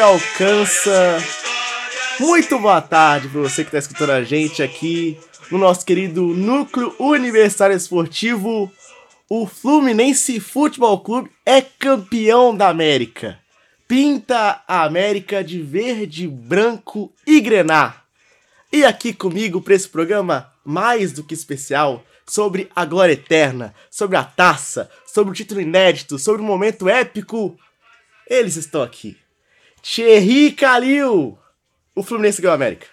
alcança. Muito boa tarde para você que está escutando a gente aqui no nosso querido Núcleo Universitário Esportivo. O Fluminense Futebol Clube é campeão da América. Pinta a América de verde, branco e grená. E aqui comigo para esse programa mais do que especial sobre a glória eterna, sobre a taça, sobre o título inédito, sobre o momento épico. Eles estão aqui. Thierry Calil. O Fluminense ganhou a América.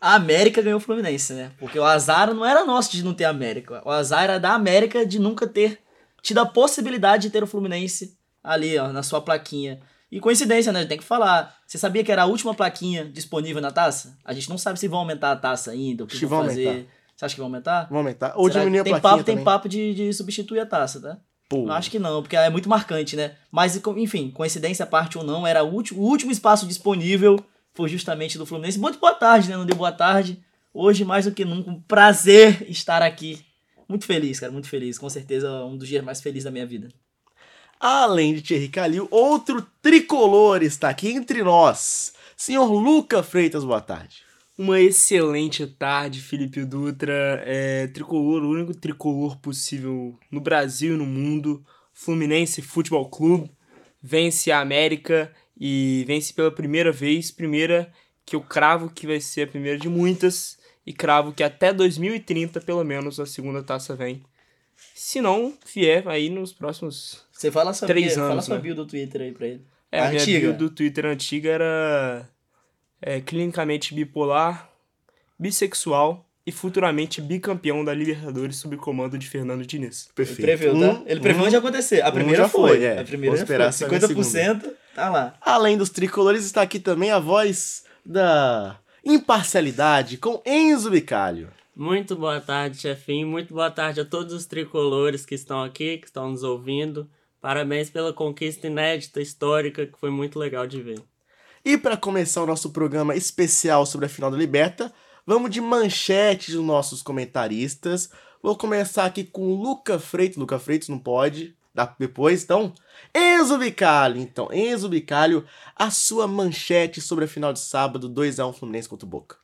A América ganhou o Fluminense, né? Porque o azar não era nosso de não ter América. O azar era da América de nunca ter tido a possibilidade de ter o Fluminense ali, ó, na sua plaquinha. E coincidência, né? Tem que falar. Você sabia que era a última plaquinha disponível na taça? A gente não sabe se vão aumentar a taça ainda, o que vão vão fazer. aumentar. Você acha que vão aumentar? Vamos aumentar. Ou Será diminuir a tem plaquinha papo, tem também. papo de, de substituir a taça, tá? Pô. Acho que não, porque é muito marcante, né? Mas, enfim, coincidência à parte ou não, era o último, o último espaço disponível foi justamente do Fluminense. Muito boa tarde, né? Não deu boa tarde. Hoje, mais do que nunca, um prazer estar aqui. Muito feliz, cara, muito feliz. Com certeza, um dos dias mais felizes da minha vida. Além de Thierry Calil, outro tricolor está aqui entre nós. Senhor Luca Freitas, boa tarde. Uma excelente tarde, Felipe Dutra. É, tricolor, o único tricolor possível no Brasil e no mundo. Fluminense Futebol Clube vence a América e vence pela primeira vez. Primeira que eu cravo que vai ser a primeira de muitas. E cravo que até 2030, pelo menos, a segunda taça vem. Se não vier aí nos próximos. Você fala sua, Três bio, fala anos, sua né? bio do Twitter aí pra ele. É, A a minha antiga. bio do Twitter antiga era é, clinicamente bipolar, bissexual e futuramente bicampeão da Libertadores sob o comando de Fernando Diniz. Ele Perfeito. previu, tá? Um- Ele previu um- onde ia acontecer. A um primeira já foi. foi, é. A primeira Vamos já esperar foi. sair a 50% tá lá. Além dos tricolores, está aqui também a voz da imparcialidade com Enzo Bicalho. Muito boa tarde, chefinho. Muito boa tarde a todos os tricolores que estão aqui, que estão nos ouvindo. Parabéns pela conquista inédita, histórica, que foi muito legal de ver. E para começar o nosso programa especial sobre a final da Liberta, vamos de manchete dos nossos comentaristas. Vou começar aqui com o Luca Freitas. Luca Freitas não pode, dá depois, então. Enzo Bicalho, então. Enzo Bicalho, a sua manchete sobre a final de sábado, 2x1 Fluminense contra o Boca.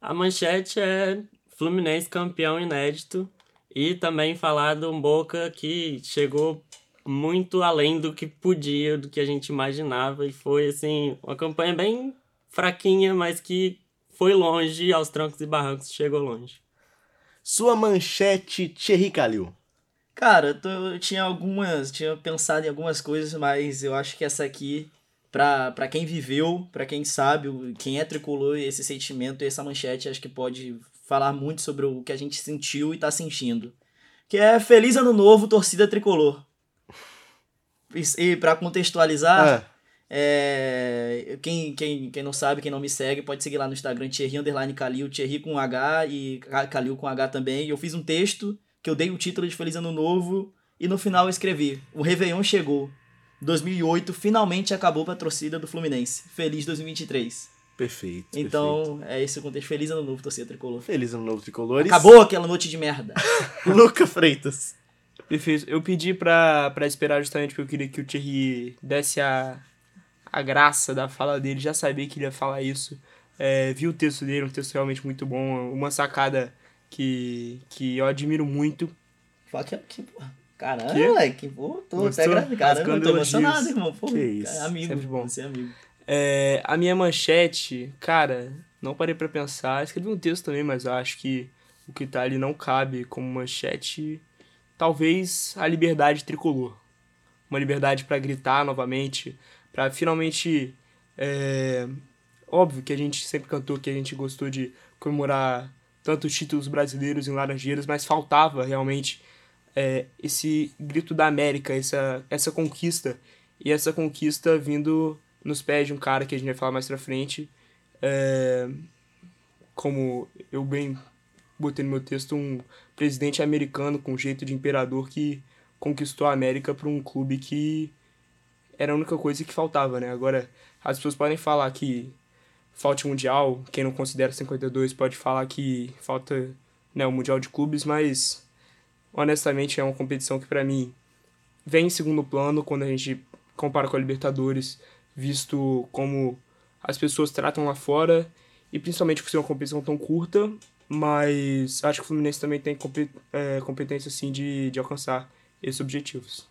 A manchete é Fluminense campeão inédito e também falar do Boca que chegou muito além do que podia, do que a gente imaginava e foi assim, uma campanha bem fraquinha, mas que foi longe, aos trancos e barrancos chegou longe. Sua manchete, Thierry Calil. Cara, eu, tô- eu tinha algumas. Tinha pensado em algumas coisas, mas eu acho que essa aqui, pra, pra quem viveu, pra quem sabe, quem é tricolor, esse sentimento e essa manchete, acho que pode falar muito sobre o que a gente sentiu e tá sentindo. Que é Feliz Ano Novo, torcida tricolor. E, pra contextualizar. Ah, É, quem, quem, quem não sabe, quem não me segue, pode seguir lá no Instagram, Thierry Underline Calil, Thierry com H e Ca- Calil com H também. E eu fiz um texto que eu dei o título de Feliz Ano Novo e no final eu escrevi: O Réveillon chegou. 2008 finalmente acabou pra torcida do Fluminense. Feliz 2023. Perfeito. perfeito. Então, é esse o contexto. Feliz ano novo, torcida tricolor. Feliz ano novo, tricolores. Acabou aquela noite de merda. Luca Freitas. Perfeito. Eu pedi pra, pra esperar justamente porque eu queria que o Thierry desse a, a graça da fala dele. Já sabia que ele ia falar isso. É, vi o texto dele, um texto realmente muito bom. Uma sacada que, que eu admiro muito. Fala que, que porra. Caramba, Que? moleque. Pô, tô Gostou? até. Caramba, eu tô emocionado, irmão. Pô, Que isso, é amigo. sempre bom. Você é amigo. É, a minha manchete, cara, não parei pra pensar. Escrevi um texto também, mas eu acho que o que tá ali não cabe como manchete. Talvez a liberdade tricolor. Uma liberdade pra gritar novamente, pra finalmente. é, óbvio que a gente sempre cantou que a gente gostou de comemorar tantos títulos brasileiros em Laranjeiras, mas faltava realmente é, esse grito da América, essa, essa conquista. E essa conquista vindo nos pés de um cara que a gente vai falar mais pra frente. É, como eu bem botei no meu texto, um presidente americano com jeito de imperador que conquistou a América para um clube que era a única coisa que faltava, né? Agora, as pessoas podem falar que falta Mundial, quem não considera 52 pode falar que falta né, o Mundial de Clubes, mas honestamente é uma competição que para mim vem em segundo plano quando a gente compara com a Libertadores, visto como as pessoas tratam lá fora e principalmente por ser uma competição tão curta, mas acho que o Fluminense também tem é, competência sim de, de alcançar esses objetivos.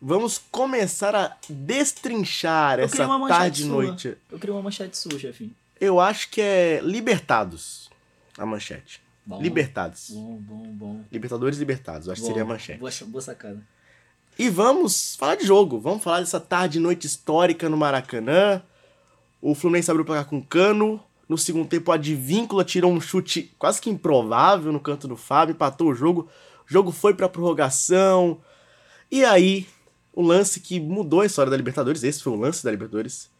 Vamos começar a destrinchar Eu essa tarde e noite. Eu queria uma manchete sua, chefinho. Eu acho que é Libertados a manchete. Bom, Libertados. Bom, bom, bom. Libertadores Libertados, acho que seria a Bom, manchete. Boa, boa sacada. E vamos falar de jogo. Vamos falar dessa tarde e noite histórica no Maracanã. O Fluminense abriu o placar com cano. No segundo tempo, a Advíncula tirou um chute quase que improvável no canto do Fábio, empatou o jogo. O jogo foi pra prorrogação. E aí, o lance que mudou a história da Libertadores. Esse foi o lance da Libertadores.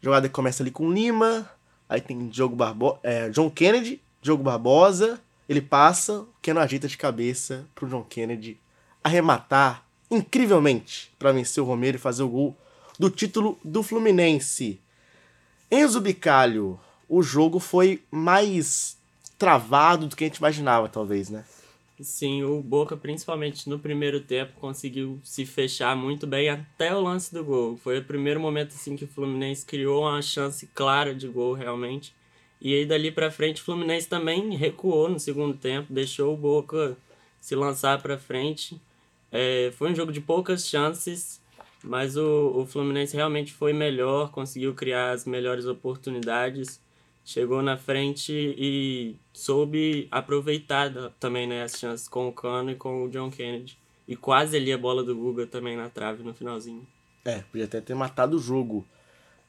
A jogada que começa ali com Lima. Aí tem Diogo Barbo é, John Kennedy, Diogo Barbosa. Ele passa, o Keno ajeita de cabeça pro John Kennedy arrematar incrivelmente para vencer o Romero e fazer o gol do título do Fluminense. Enzo Bicalho, o jogo foi mais travado do que a gente imaginava, talvez, né? Sim, o Boca, principalmente no primeiro tempo, conseguiu se fechar muito bem até o lance do gol. Foi o primeiro momento assim que o Fluminense criou uma chance clara de gol realmente. E aí dali pra frente o Fluminense também recuou no segundo tempo, deixou o Boca se lançar pra frente. É, foi um jogo de poucas chances, mas o, o Fluminense realmente foi melhor, conseguiu criar as melhores oportunidades chegou na frente e soube aproveitar também né, as chances com o Cano e com o John Kennedy. E quase ali a bola do Guga também na trave no finalzinho. É, podia até ter matado o jogo.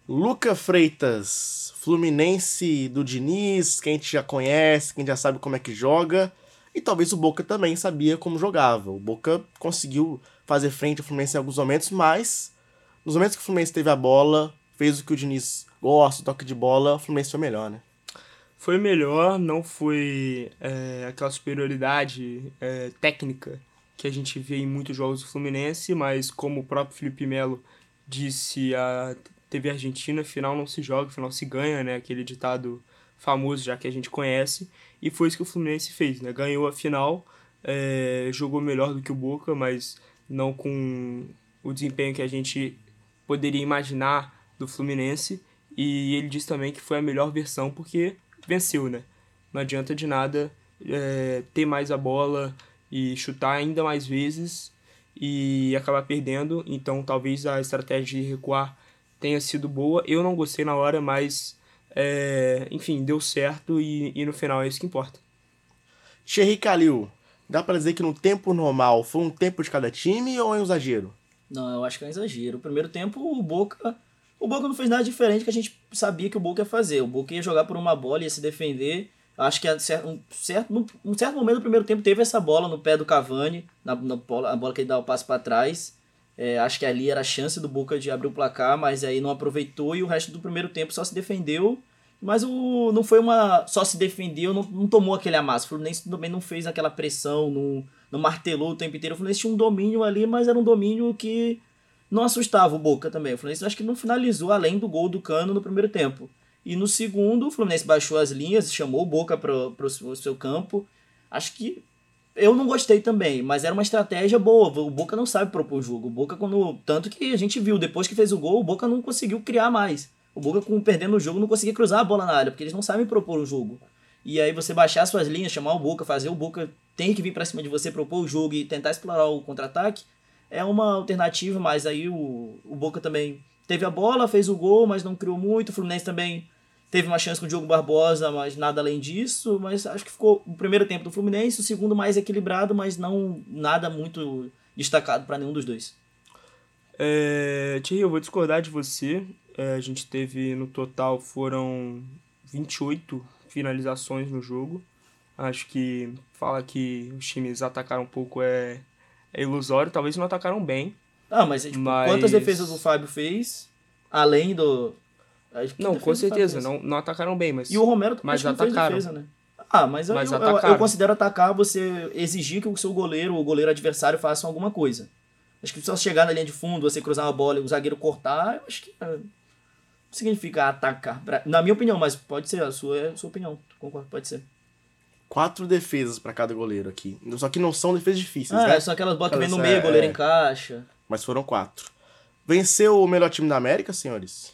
Luca Freitas, Fluminense do Diniz, que a gente já conhece, quem já sabe como é que joga. E talvez o Boca também sabia como jogava. O Boca conseguiu fazer frente ao Fluminense em alguns momentos, mas nos momentos que o Fluminense teve a bola, fez o que o Diniz gosta, o toque de bola, o Fluminense foi melhor, né? Foi melhor, não foi é, aquela superioridade é, técnica que a gente vê em muitos jogos do Fluminense, mas como o próprio Felipe Melo disse a TV Argentina, final não se joga, final se ganha, né? Aquele ditado famoso já que a gente conhece, e foi isso que o Fluminense fez, né? Ganhou a final, é, jogou melhor do que o Boca, mas não com o desempenho que a gente poderia imaginar do Fluminense. E ele disse também que foi a melhor versão porque venceu, né? Não adianta de nada é, ter mais a bola e chutar ainda mais vezes e acabar perdendo. Então talvez a estratégia de recuar tenha sido boa. Eu não gostei na hora, mas é, enfim, deu certo e, e no final é isso que importa. Thierry Calil, dá pra dizer que no tempo normal foi um tempo de cada time ou é um exagero? Não, eu acho que é um exagero. O primeiro tempo, o Boca. O Boca não fez nada diferente que a gente sabia que o Boca ia fazer. O Boca ia jogar por uma bola, ia se defender. Acho que um certo, um certo momento do primeiro tempo teve essa bola no pé do Cavani, na, na bola, a bola que ele dá o passo para trás. É, acho que ali era a chance do Boca de abrir o placar, mas aí não aproveitou e o resto do primeiro tempo só se defendeu. Mas o, não foi uma. Só se defendeu, não, não tomou aquele amasso. O Fluminense também não fez aquela pressão, não, não martelou o tempo inteiro. O Fluminense tinha um domínio ali, mas era um domínio que não assustava o Boca também. O Fluminense acho que não finalizou além do gol do Cano no primeiro tempo. E no segundo, o Fluminense baixou as linhas, chamou o Boca pro, pro seu- campo. Acho que eu não gostei também, mas era uma estratégia boa. O Boca não sabe propor jogo. O Boca, quando. Tanto que a gente viu, depois que fez o gol, o Boca não conseguiu criar mais. O Boca, com perdendo o jogo, não conseguia cruzar a bola na área, porque eles não sabem propor o jogo. E aí você baixar suas linhas, chamar o Boca, fazer o Boca tem que vir pra cima de você, propor o jogo e tentar explorar o contra-ataque, é uma alternativa, mas aí o, o Boca também teve a bola, fez o gol, mas não criou muito. O Fluminense também teve uma chance com o Diogo Barbosa, mas nada além disso. Mas acho que ficou o primeiro tempo do Fluminense, o segundo mais equilibrado, mas não nada muito destacado para nenhum dos dois. É, Thierry, eu vou discordar de você. É, a gente teve no total foram 28 finalizações no jogo. Acho que fala que os times atacaram um pouco é, é ilusório. Talvez não atacaram bem. Ah, mas, tipo, Mas- quantas defesas o Fábio fez, além do... Não, com certeza, não, não atacaram bem, mas E o Romero Mas atacaram. defesa, né? Ah, mas, eu- Mas eu, eu, eu considero atacar você exigir que o seu goleiro, o goleiro adversário, façam alguma coisa. Acho que só chegar na linha de fundo, você cruzar uma bola e o zagueiro cortar, eu acho que é, não significa atacar. Na minha opinião, mas pode ser, a sua é a sua opinião. Concordo, pode ser. Quatro defesas pra cada goleiro aqui. Só que não são defesas difíceis, Ah, né? são aquelas bolas que vem no meio, é, o goleiro é. encaixa. Mas foram quatro. Venceu o melhor time da América, senhores?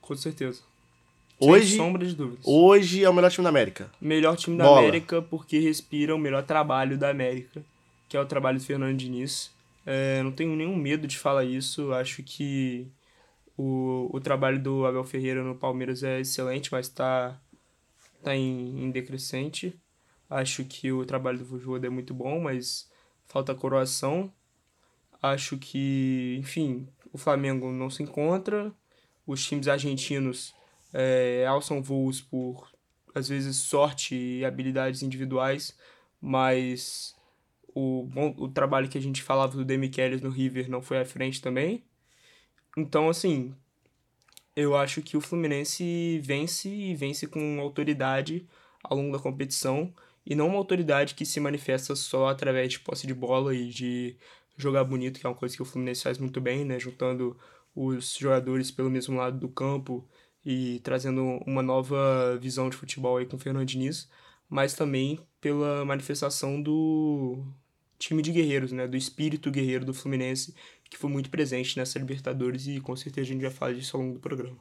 com certeza. Sem Hoje, sombra de dúvidas. hoje é o melhor time da América. Melhor time da Bola. América porque respira o melhor trabalho da América, que é o trabalho do Fernando Diniz. É, não tenho nenhum medo de falar isso. Acho que o, o trabalho do Abel Ferreira no Palmeiras é excelente, mas está tá em, em decrescente. Acho que o trabalho do Voivoda é muito bom, mas falta coroação. Acho que, enfim, o Flamengo não se encontra. Os times argentinos é, alçam voos por, às vezes, sorte e habilidades individuais, mas o, bom, o trabalho que a gente falava do Demichelis no River não foi à frente também. Então, assim, eu acho que o Fluminense vence e vence com autoridade ao longo da competição e não uma autoridade que se manifesta só através de posse de bola e de jogar bonito, que é uma coisa que o Fluminense faz muito bem, né, juntando os jogadores pelo mesmo lado do campo e trazendo uma nova visão de futebol aí com o Fernando Diniz, mas também pela manifestação do time de guerreiros, né, do espírito guerreiro do Fluminense, que foi muito presente nessa Libertadores e com certeza a gente vai falar disso ao longo do programa.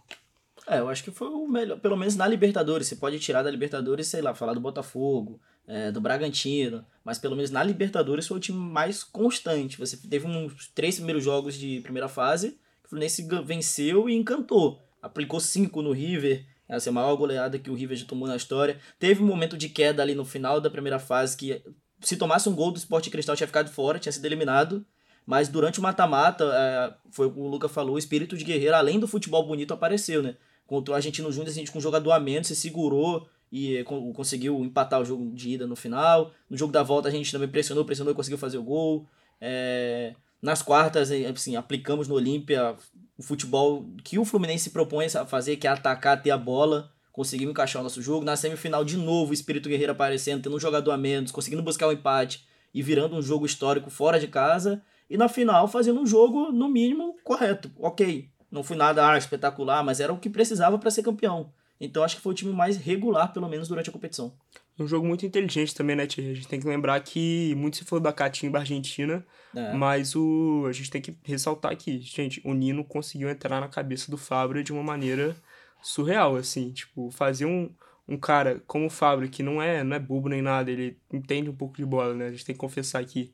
É, eu acho que foi o melhor, pelo menos na Libertadores. Você pode tirar da Libertadores, sei lá, falar do Botafogo, é, do Bragantino, mas pelo menos na Libertadores foi o time mais constante. Você teve uns três primeiros jogos de primeira fase, que o Fluminense venceu e encantou. Aplicou cinco no River, essa é a maior goleada que o River já tomou na história. Teve um momento de queda ali no final da primeira fase que se tomasse um gol do Sport Cristal tinha ficado fora, tinha sido eliminado. Mas durante o mata-mata, é, foi o que o Luca falou, o espírito de guerreiro, além do futebol bonito, apareceu, né? Contra o Argentino Júnior, a gente com um jogador a menos, se segurou e eh, con- conseguiu empatar o jogo de ida no final. No jogo da volta a gente também pressionou, pressionou e conseguiu fazer o gol. É, nas quartas, eh, assim, aplicamos no Olímpia o futebol que o Fluminense se propõe a fazer, que é atacar, ter a bola. Conseguimos encaixar o nosso jogo. Na semifinal, de novo, o espírito guerreiro aparecendo, tendo um jogador a menos, conseguindo buscar o empate e virando um jogo histórico fora de casa. E na final, fazendo um jogo, no mínimo, correto. Ok, não foi nada ah, espetacular, mas era o que precisava para ser campeão. Então acho que foi o time mais regular, pelo menos durante a competição. Um jogo muito inteligente também, né, Thierry? A gente tem que lembrar que muito se falou da Catimba Argentina, É. mas o, a gente tem que ressaltar aqui, gente, o Nino conseguiu entrar na cabeça do Fabra de uma maneira surreal, assim, tipo, fazer um, um cara como o Fabra, que não é, não é bobo nem nada, ele entende um pouco de bola, né? A gente tem que confessar aqui,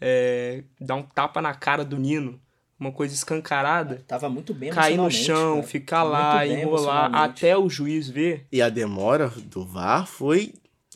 é, dar um tapa na cara do Nino, uma coisa escancarada, Tava muito bem cair no chão, cara. ficar Muito lá, enrolar, até o juiz ver, E a demora do VAR foi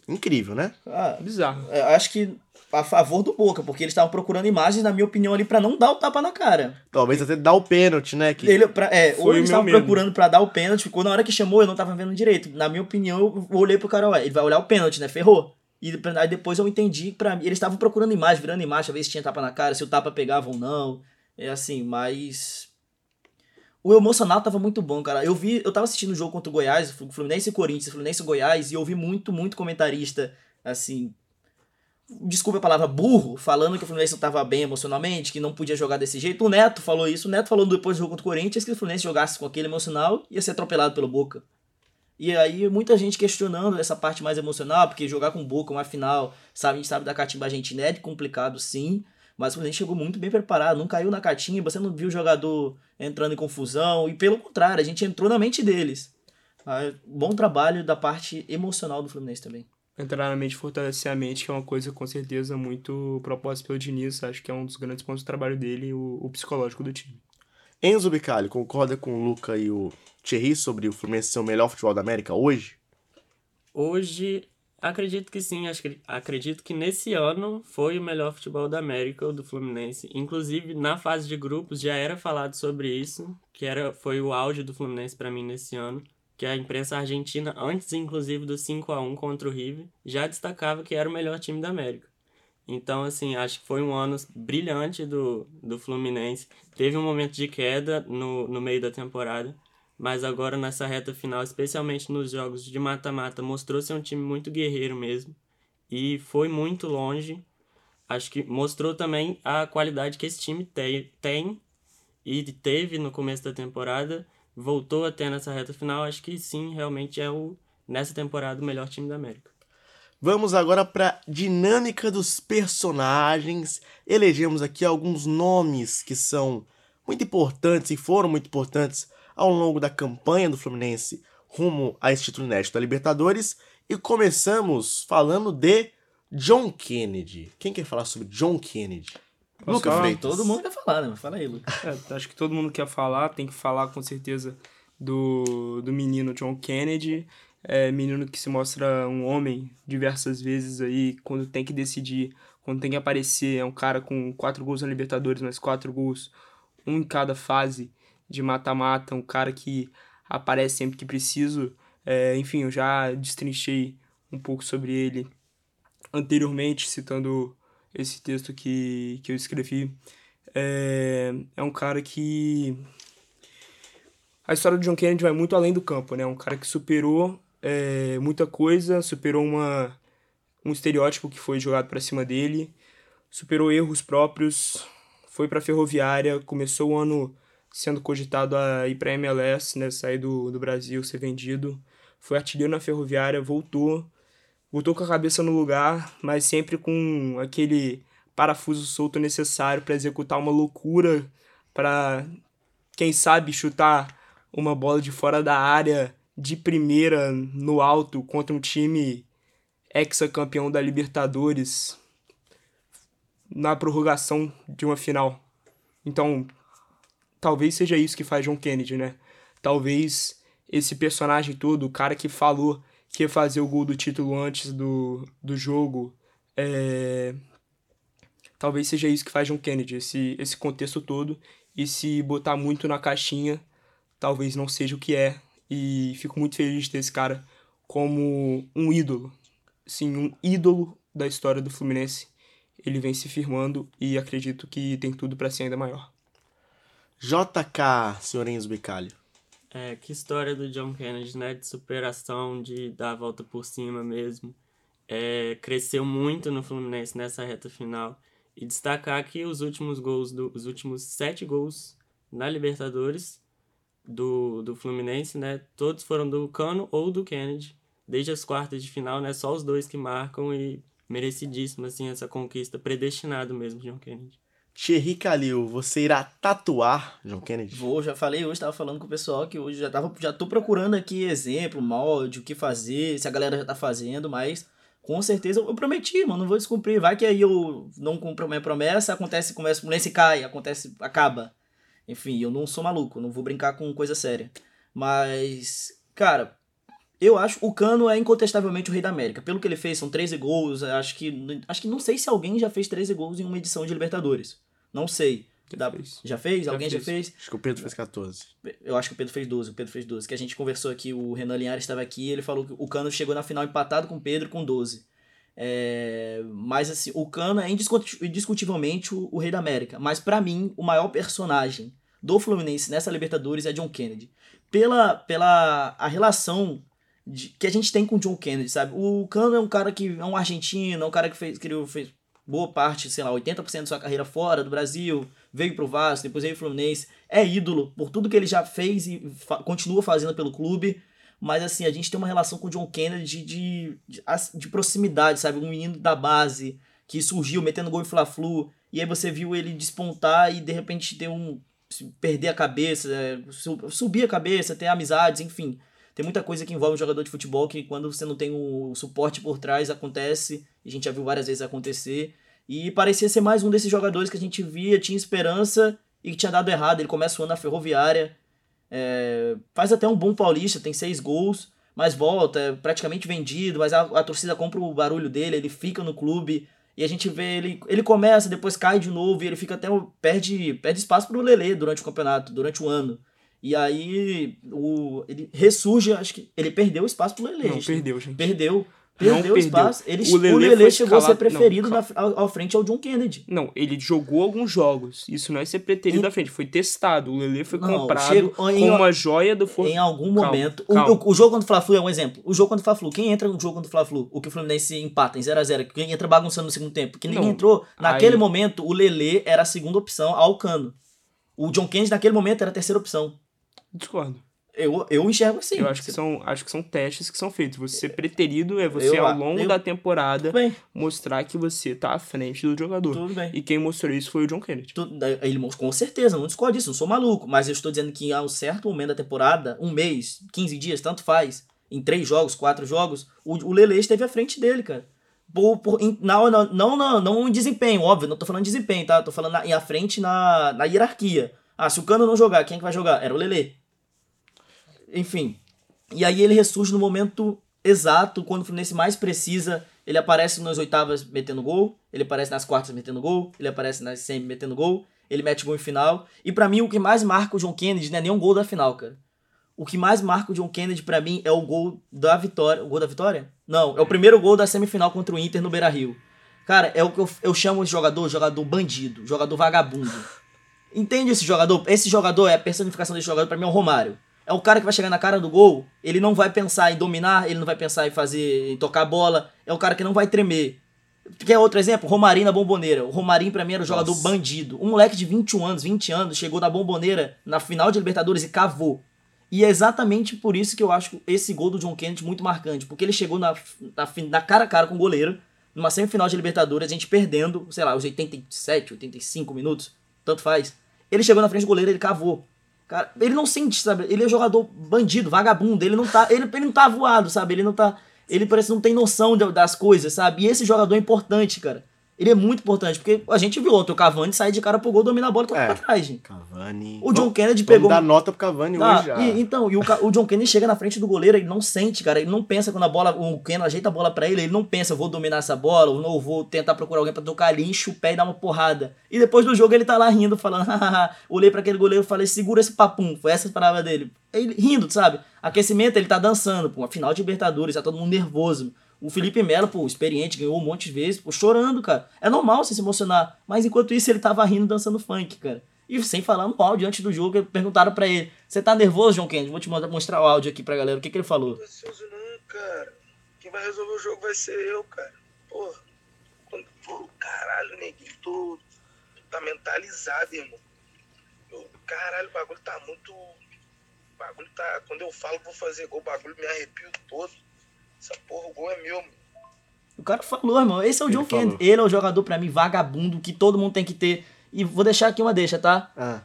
incrível, né? Ah, bizarro. eu acho que a favor do Boca, porque eles estavam procurando imagens, na minha opinião, ali pra não dar o tapa na cara. Talvez até dar o pênalti, né? Que Ele, pra, é, Foi ou eles estavam procurando pra dar o pênalti, ficou na hora que chamou, eu não tava vendo direito. Na minha opinião, eu olhei pro cara, ué, ele vai olhar o pênalti, né? Ferrou. E aí depois eu entendi que pra mim, eles estavam procurando imagem, virando imagem, a ver se tinha tapa na cara, se o tapa pegava ou não. É assim, mas. O emocional tava muito bom, cara. Eu vi, eu tava assistindo o jogo contra o Goiás, Fluminense e Corinthians, Fluminense e Goiás, e eu vi muito, muito comentarista, assim, desculpa a palavra, burro, falando que o Fluminense não estava bem emocionalmente, que não podia jogar desse jeito. O Neto falou isso. O Neto falou depois do jogo contra o Corinthians que o Fluminense jogasse com aquele emocional, ia ser atropelado pelo Boca. E aí muita gente questionando essa parte mais emocional, porque jogar com o Boca uma final, sabe, a gente sabe da catimba argentina é complicado sim, mas o Fluminense chegou muito bem preparado, não caiu na catimba, você não viu o jogador entrando em confusão, e pelo contrário, a gente entrou na mente deles. Ah, bom trabalho da parte emocional do Fluminense também. Entrar na mente e fortalecer a mente, que é uma coisa com certeza muito proposta pelo Diniz. Acho que é um dos grandes pontos do trabalho dele, o, o psicológico do time. Enzo Bicalho, concorda com o Luca e o Thierry sobre o Fluminense ser o melhor futebol da América hoje? Hoje, acredito que sim. Acredito que nesse ano foi o melhor futebol da América, o do Fluminense. Inclusive, na fase de grupos já era falado sobre isso, que era, foi o auge do Fluminense para mim nesse ano. Que a imprensa argentina, antes inclusive do 5 a 1 contra o River, já destacava que era o melhor time da América. Então, assim, acho que foi um ano brilhante do, do Fluminense. Teve um momento de queda no, no meio da temporada, mas agora nessa reta final, especialmente nos jogos de mata-mata, mostrou ser um time muito guerreiro mesmo. E foi muito longe. Acho que mostrou também a qualidade que esse time te, tem e teve no começo da temporada. Voltou a ter nessa reta final. Acho que sim, realmente é o, nessa temporada, o melhor time da América. Vamos agora para dinâmica dos personagens. Elegemos aqui alguns nomes que são muito importantes e foram muito importantes ao longo da campanha do Fluminense rumo a esse título inédito da Libertadores. E começamos falando de John Kennedy. Quem quer falar sobre John Kennedy? Posso Luca falar? Freitas. Todo mundo quer falar, né? Fala aí, Lucas. É, acho que todo mundo quer falar, tem que falar com certeza do, do menino John Kennedy. É, menino que se mostra um homem diversas vezes aí, quando tem que decidir, quando tem que aparecer. É um cara com quatro gols na Libertadores, mas quatro gols, um em cada fase de mata-mata. Um cara que aparece sempre que preciso. É, enfim, eu já destrinchei um pouco sobre ele anteriormente, citando esse texto que, que eu escrevi. É, é um cara que. A história do John Kennedy vai muito além do campo, né? Um cara que superou é, muita coisa, superou uma, um estereótipo que foi jogado para cima dele, superou erros próprios, foi para Ferroviária, começou o ano sendo cogitado a ir para MLS, né? Sair do, do Brasil, ser vendido. Foi artilheiro na Ferroviária, voltou, voltou com a cabeça no lugar, mas sempre com aquele parafuso solto necessário para executar uma loucura, para quem sabe chutar uma bola de fora da área de primeira no alto contra um time ex-campeão da Libertadores na prorrogação de uma final. Então, talvez seja isso que faz John Kennedy, né? Talvez esse personagem todo, o cara que falou que ia fazer o gol do título antes do, do jogo, é... talvez seja isso que faz John Kennedy, esse, esse contexto todo. E se botar muito na caixinha, talvez não seja o que é. E fico muito feliz de ter esse cara como um ídolo. Sim, um ídolo da história do Fluminense. Ele vem se firmando e acredito que tem tudo para ser ainda maior. JK, senhor Enzo Bicalho. É, que história do John Kennedy, né? De superação, de dar a volta por cima mesmo. É, cresceu muito no Fluminense nessa reta final. E destacar que os últimos gols, do, os últimos sete gols na Libertadores do, do Fluminense, né? Todos foram do Cano ou do Kennedy. Desde as quartas de final, né? Só os dois que marcam e merecidíssimo, assim, essa conquista. Predestinado mesmo, John Kennedy. Thierry Calil, você irá tatuar John Kennedy? Vou, já falei hoje, tava falando com o pessoal que hoje já, tava, já tô procurando aqui exemplo, molde, o que fazer, se a galera já tá fazendo, mas com certeza eu prometi, mano, não vou descumprir. Vai que aí eu não cumpro minha promessa, acontece, começa, o Fluminense cai, acontece, acaba. Enfim, eu não sou maluco, não vou brincar com coisa séria. Mas, cara, eu acho o Cano é incontestavelmente o rei da América. Pelo que ele fez, são 13 gols. Acho que acho que não sei se alguém já fez 13 gols em uma edição de Libertadores. Não sei. Já Dá- fez. já fez? Já alguém já fez. fez? Acho que o Pedro fez 14. Eu acho que o Pedro fez 12. O Pedro fez 12. Que a gente conversou aqui, o Renan Linhares estava aqui ele falou que o Cano chegou na final empatado com o Pedro com 12. É, mas assim, o Cano é indiscuti- indiscutivelmente o, o rei da América. Mas pra mim, o maior personagem do Fluminense nessa Libertadores é John Kennedy. Pela, pela a relação de- que a gente tem com o John Kennedy, sabe? O Cano é um cara que é um argentino, é um cara que fez, criou, fez boa parte, sei lá, 80% da sua carreira fora do Brasil, veio pro Vasco, depois veio pro Fluminense, é ídolo por tudo que ele já fez e fa- continua fazendo pelo clube. Mas assim, a gente tem uma relação com o John Kennedy de, de, de proximidade, sabe? Um menino da base que surgiu metendo gol em Fla-Flu, e aí você viu ele despontar e de repente ter um. perder a cabeça, é, su- subir a cabeça, ter amizades, enfim. Tem muita coisa que envolve um jogador de futebol que quando você não tem o suporte por trás acontece, e a gente já viu várias vezes acontecer. E parecia ser mais um desses jogadores que a gente via, tinha esperança e que tinha dado errado. Ele começa o ano na ferroviária, é, faz até um bom paulista, tem seis gols, mas volta, é praticamente vendido, mas a, a torcida compra o barulho dele, ele fica no clube. E a gente vê ele. Ele começa, depois cai de novo e ele fica até. perde, perde espaço pro Lelê durante o campeonato, durante o ano. E aí o, ele ressurge, acho que. Ele perdeu espaço pro Lelê. Não, gente. perdeu, gente. Perdeu. Não Perdeu perdeu. espaço. Ele, O o Lelê, foi chegou a ser escalado- não, preferido calma. na, ao, frente ao John Kennedy. Não, ele jogou alguns jogos. Isso não é ser preterido Em- da frente, foi testado. O Lelê foi Não, comprado chego- com em- uma joia do For... Em algum Calma, momento. o- calma. O, o jogo contra o Fla-Flu é um exemplo. O jogo contra o Fla-Flu. Quem entra no jogo contra o Fla-Flu? O que o Fluminense empata em 0x0. Quem entra bagunçando no segundo tempo? Que ninguém Não, entrou. Naquele aí- momento, o Lelê era a segunda opção ao Cano. O John Kennedy, naquele momento, era a terceira opção. Discordo. Eu, eu enxergo assim. eu acho que, são, acho que são testes que são feitos. Você preterido é você, Eu- ao longo eu- da temporada, mostrar que você tá à frente do jogador. tudo bem. E quem mostrou isso foi o John Kennedy. Tu- Ele mostrou com certeza, não discordo disso, não sou maluco, mas eu estou dizendo que a um certo momento da temporada, um mês, 15 dias, tanto faz, em três jogos, quatro jogos, o, o Lele esteve à frente dele, cara. Por, por, em- não, não, não, não, não em desempenho, óbvio, não tô falando de desempenho, tá? Tô falando na, em à frente na, na hierarquia. Ah, se o Cano não jogar, quem é que vai jogar? Era o Lele. Enfim. E aí ele ressurge no momento exato, quando o Fluminense mais precisa. Ele aparece nas oitavas metendo gol, ele aparece nas quartas metendo gol, ele aparece nas semi metendo gol, ele mete gol em final. E pra mim o que mais marca o John Kennedy não é nem um gol da final, cara. O que mais marca o John Kennedy pra mim é o gol da vitória. O gol da vitória? Não, é o primeiro gol da semifinal contra o Inter no Beira-Rio. Cara, é o que eu, eu chamo esse jogador, jogador bandido, jogador vagabundo. Entende esse jogador? Esse jogador é a personificação desse jogador pra mim é o Romário. É o cara que vai chegar na cara do gol, ele não vai pensar em dominar, ele não vai pensar em fazer, em tocar a bola, é o cara que não vai tremer. Quer outro exemplo? Romarinho na Bomboneira. O Romarinho pra mim era o jogador Nossa. bandido. Um moleque de 21 anos, 20 anos, chegou na Bomboneira na final de Libertadores e cavou. E é exatamente por isso que eu acho esse gol do John Kennedy muito marcante, porque ele chegou na, na, na cara a cara com o goleiro, numa semifinal de Libertadores, a gente perdendo, sei lá, os 87, 85 minutos, tanto faz. Ele chegou na frente do goleiro, ele cavou. Cara, ele não sente, sabe? Ele é jogador bandido, vagabundo, ele não tá, ele, ele não tá voado, sabe? Ele não tá, ele parece que não tem noção de- das coisas, sabe? E esse jogador é importante, cara. Ele é muito importante, porque a gente viu ontem o Cavani sair de cara pro gol, dominar a bola e tocar É. pra trás, gente. Cavani. O John Kennedy pegou dar nota pro Cavani ah, hoje já. e- então, e o, o John Kennedy chega na frente do goleiro, ele não sente, cara. Ele não pensa quando a bola, o Kennedy ajeita a bola pra ele, ele não pensa, eu vou dominar essa bola, ou não, vou tentar procurar alguém pra tocar ali, enche o pé e dar uma porrada. E depois do jogo ele tá lá rindo, falando, hahaha. Olhei pra aquele goleiro e falei, segura esse papum. Foi essa a palavra dele. Ele rindo, sabe? Aquecimento, ele tá dançando, pô, final de Libertadores, tá todo mundo nervoso. O Felipe Melo, pô, experiente, ganhou um monte de vezes, pô, chorando, cara. É normal você se emocionar. Mas enquanto isso, ele tava rindo, dançando funk, cara. E sem falar no áudio antes do jogo, perguntaram pra ele: Você tá nervoso, John Kennedy? Vou te mostrar o áudio aqui pra galera. O que, que ele falou? Tô ansioso não, cara. Quem vai resolver o jogo vai ser eu, cara. Porra. Quando, pô, caralho, neguinho, tô, tá mentalizado, irmão. Eu- caralho, o bagulho tá muito. O bagulho tá. Quando eu falo vou fazer gol, o bagulho me arrepio todo. Essa porra, o gol é meu, mano. O cara falou, irmão. Esse é o Ele John. Kennedy. Ele é o jogador, pra mim, vagabundo, que todo mundo tem que ter. E vou deixar aqui uma deixa, tá? Ah,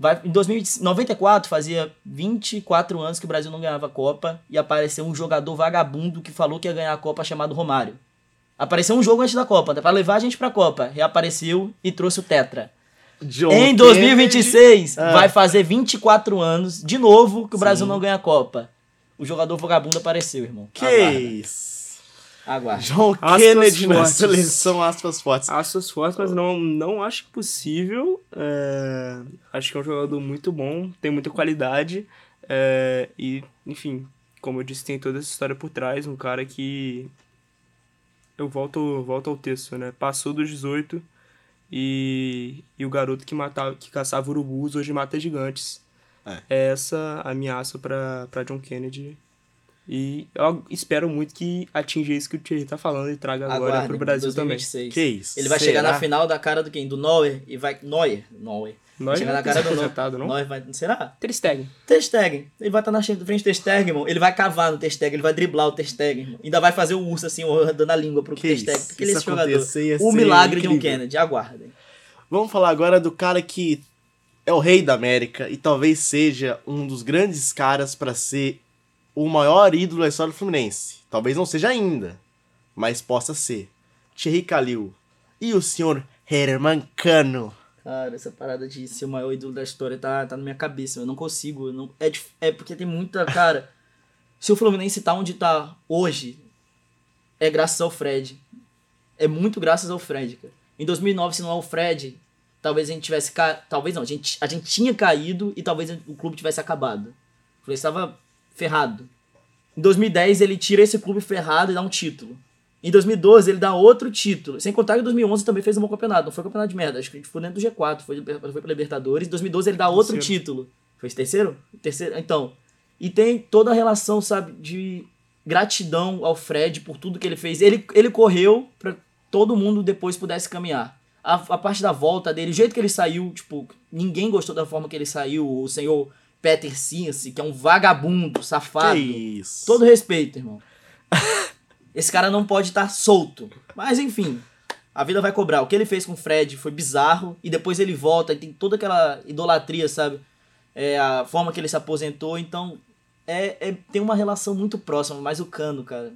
Vai, em 2094, fazia 24 anos que o Brasil não ganhava a Copa e apareceu um jogador vagabundo que falou que ia ganhar a Copa chamado Romário. Apareceu um jogo antes da Copa, pra levar a gente pra Copa. Reapareceu e trouxe o Tetra. John em Kennedy- 2026, Ah. vai fazer 24 anos, de novo, que o Brasil Sim. não ganha a Copa. O jogador vagabundo apareceu, irmão. Que Aguarda. isso? Aguarda. John Aspas Kennedy na fortes. seleção, aspas fortes. Aspas fortes, mas não, não acho impossível. É, acho que é um jogador muito bom, tem muita qualidade. é, e, enfim, como eu disse, tem toda essa história por trás. Um cara que. Eu volto, volto ao texto, né? Passou dos 18 e, e o garoto que, matava, que caçava urubus hoje mata gigantes. É. É essa a minha aça pra, pra John Kennedy. E eu espero muito que atinja isso que o Thierry tá falando e traga agora Aguarde, pro Brasil também. 2026. Que isso? Ele vai Será? chegar na final da cara do quem? Do Neuer e vai. Neuer. Neuer. Nós Chega vai na cara do aposentado, não? Nós vai, será? Ter Stegen. Ter Stegen. Ele vai estar na frente do Ter Stegen, irmão. Ele vai cavar no Ter Stegen, ele vai driblar o Ter Stegen, irmão. Ainda vai fazer o urso assim, dando a língua pro Que Ter isso, Stegen. Porque ele é esse jogador. O milagre de um incrível. Kennedy, aguardem. Vamos falar agora do cara que é o rei da América e talvez seja um dos grandes caras pra ser o maior ídolo da história do Fluminense. Talvez não seja ainda, mas possa ser. Thierry Calil e o senhor Herman Cano. Cara, essa parada de ser o maior ídolo da história tá, tá na minha cabeça. Eu não consigo. eu não, é, é porque tem muita. Cara, se o Fluminense tá onde tá hoje, é graças ao Fred. É muito graças ao Fred, cara. Em 2009, se não é o Fred, talvez a gente tivesse. Ca... Talvez não, a gente, a gente tinha caído e talvez o clube tivesse acabado. O Fluminense estava ferrado. Em 2010, ele tira esse clube ferrado e dá um título. Em 2012, ele dá outro título. Sem contar que em 2011 também fez um bom campeonato. Não foi um campeonato de merda. Acho que a gente foi dentro do G4. Foi, foi pra Libertadores. Em 2012, ele dá outro Terceiro. título. Foi esse terceiro? Terceiro. Então. E tem toda a relação, sabe, de gratidão ao Fred por tudo que ele fez. Ele, ele correu pra todo mundo depois pudesse caminhar. A, a parte da volta dele, o jeito que ele saiu, tipo, ninguém gostou da forma que ele saiu. O senhor Peter Cince, que é um vagabundo, safado. Que isso. Todo respeito, irmão. Esse cara não pode estar solto. Mas enfim, a vida vai cobrar. O que ele fez com o Fred foi bizarro. E depois ele volta e tem toda aquela idolatria, sabe? É, a forma que ele se aposentou. Então, é, é- tem uma relação muito próxima. Mas o Cano, cara,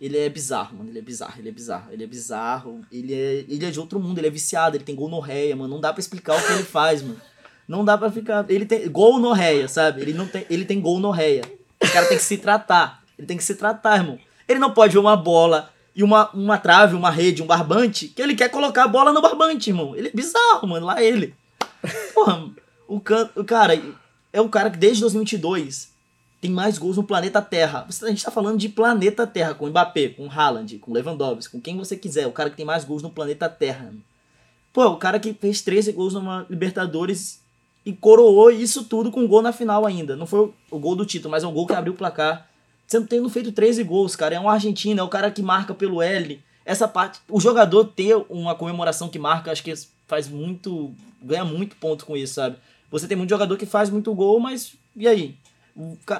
ele é bizarro, mano. Ele é bizarro, ele é bizarro. Ele é bizarro. Ele é, ele é de outro mundo. Ele é viciado. Ele tem gol no réia, mano. Não dá pra explicar o que ele faz, mano. Não dá pra ficar. Ele tem gol no sabe? Ele, não tem, ele tem gol no. O cara tem que se tratar. Ele tem que se tratar, irmão. Ele não pode ver uma bola e uma, uma trave, uma rede, um barbante, que ele quer colocar a bola no barbante, irmão. Ele é bizarro, mano. Lá ele. Porra, o, can, o cara é o cara que desde 2022 tem mais gols no planeta Terra. A gente tá falando de planeta Terra, com Mbappé, com Haaland, com Lewandowski, com quem você quiser. O cara que tem mais gols no planeta Terra. Pô, o cara que fez 13 gols numa Libertadores e coroou isso tudo com um gol na final ainda. Não foi o- o gol do título, mas é um gol que abriu o placar. Você não tendo feito 13 gols, cara. É um argentino, é o cara que marca pelo L. Essa parte. O jogador ter uma comemoração que marca, acho que faz muito. ganha muito ponto com isso, sabe? Você tem muito jogador que faz muito gol, mas. E aí?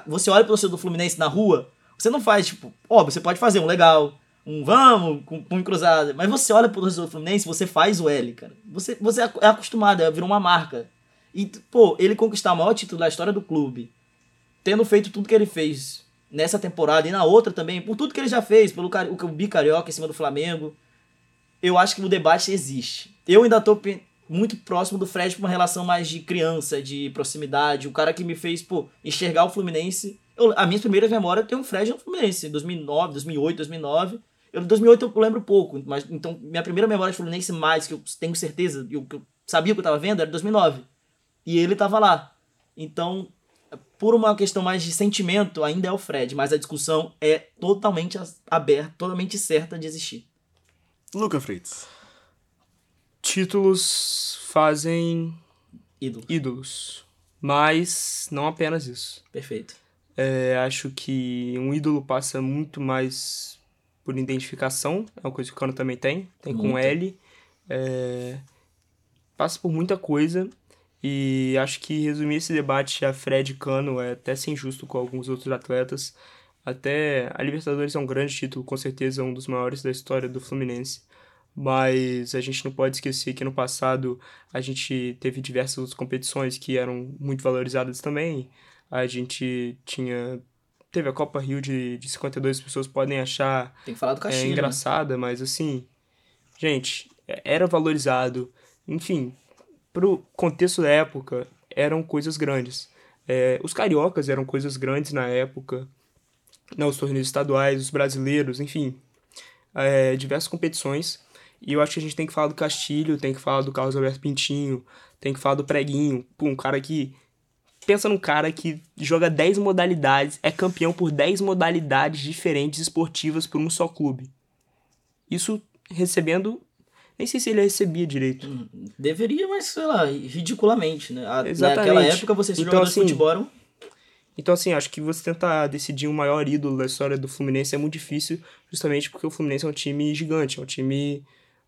Você olha pro torcedor do Fluminense na rua, você não faz, tipo, óbvio, você pode fazer um legal, um vamos, com punho cruzado, mas você olha pro torcedor do Fluminense, você faz o L, cara. Você, você é é acostumado, é, virou uma marca. E, pô, ele conquistar o maior título da história do clube, tendo feito tudo que ele fez nessa temporada e na outra também, por tudo que ele já fez, pelo o, o bicarioca em cima do Flamengo, eu acho que o debate existe. Eu ainda tô muito próximo do Fred pra uma relação mais de criança, de proximidade, o cara que me fez, pô, enxergar o Fluminense. Eu, a minha primeira memória tem um Fred no Fluminense, 2009, 2008, 2009. Eu, 2008 eu lembro pouco, mas então minha primeira memória de Fluminense mais, que eu tenho certeza, e o que eu sabia que eu tava vendo, era 2009. E ele tava lá. Então, por uma questão mais de sentimento, ainda é o Fred, mas a discussão é totalmente aberta, totalmente certa de existir. Luca Fritz. Títulos fazem Ídolo. ídolos. Mas não apenas isso. Perfeito. É, acho que um ídolo passa muito mais por identificação, é uma coisa que o Cano também tem, tem com Muito. L. É, passa por muita coisa e acho que resumir esse debate a Fred Cano é até sem justo com alguns outros atletas. Até a Libertadores é um grande título, com certeza um dos maiores da história do Fluminense. Mas a gente não pode esquecer que no passado a gente teve diversas competições que eram muito valorizadas também. A gente tinha. Teve a Copa Rio de, de 52, as pessoas podem achar Tem que falar do é, Caxina. né? engraçada, mas assim, gente, é- era valorizado. Enfim, pro contexto da época, eram coisas grandes. É, os cariocas eram coisas grandes na época, né, os torneios estaduais, os brasileiros, enfim, é, diversas competições. E eu acho que a gente tem que falar do Castilho, tem que falar do Carlos Alberto Pintinho, tem que falar do Preguinho, pô, um cara que pensa num cara que joga 10 modalidades, é campeão por 10 modalidades diferentes esportivas por um só clube. Isso recebendo. Nem sei se ele recebia direito. Deveria, mas sei lá, ridiculamente, né? A, Exatamente. Naquela época você se Então, jogador assim, de futebol Então, assim, acho que você tentar decidir um maior ídolo da história do Fluminense é muito difícil, justamente porque o Fluminense é um time gigante, é um time,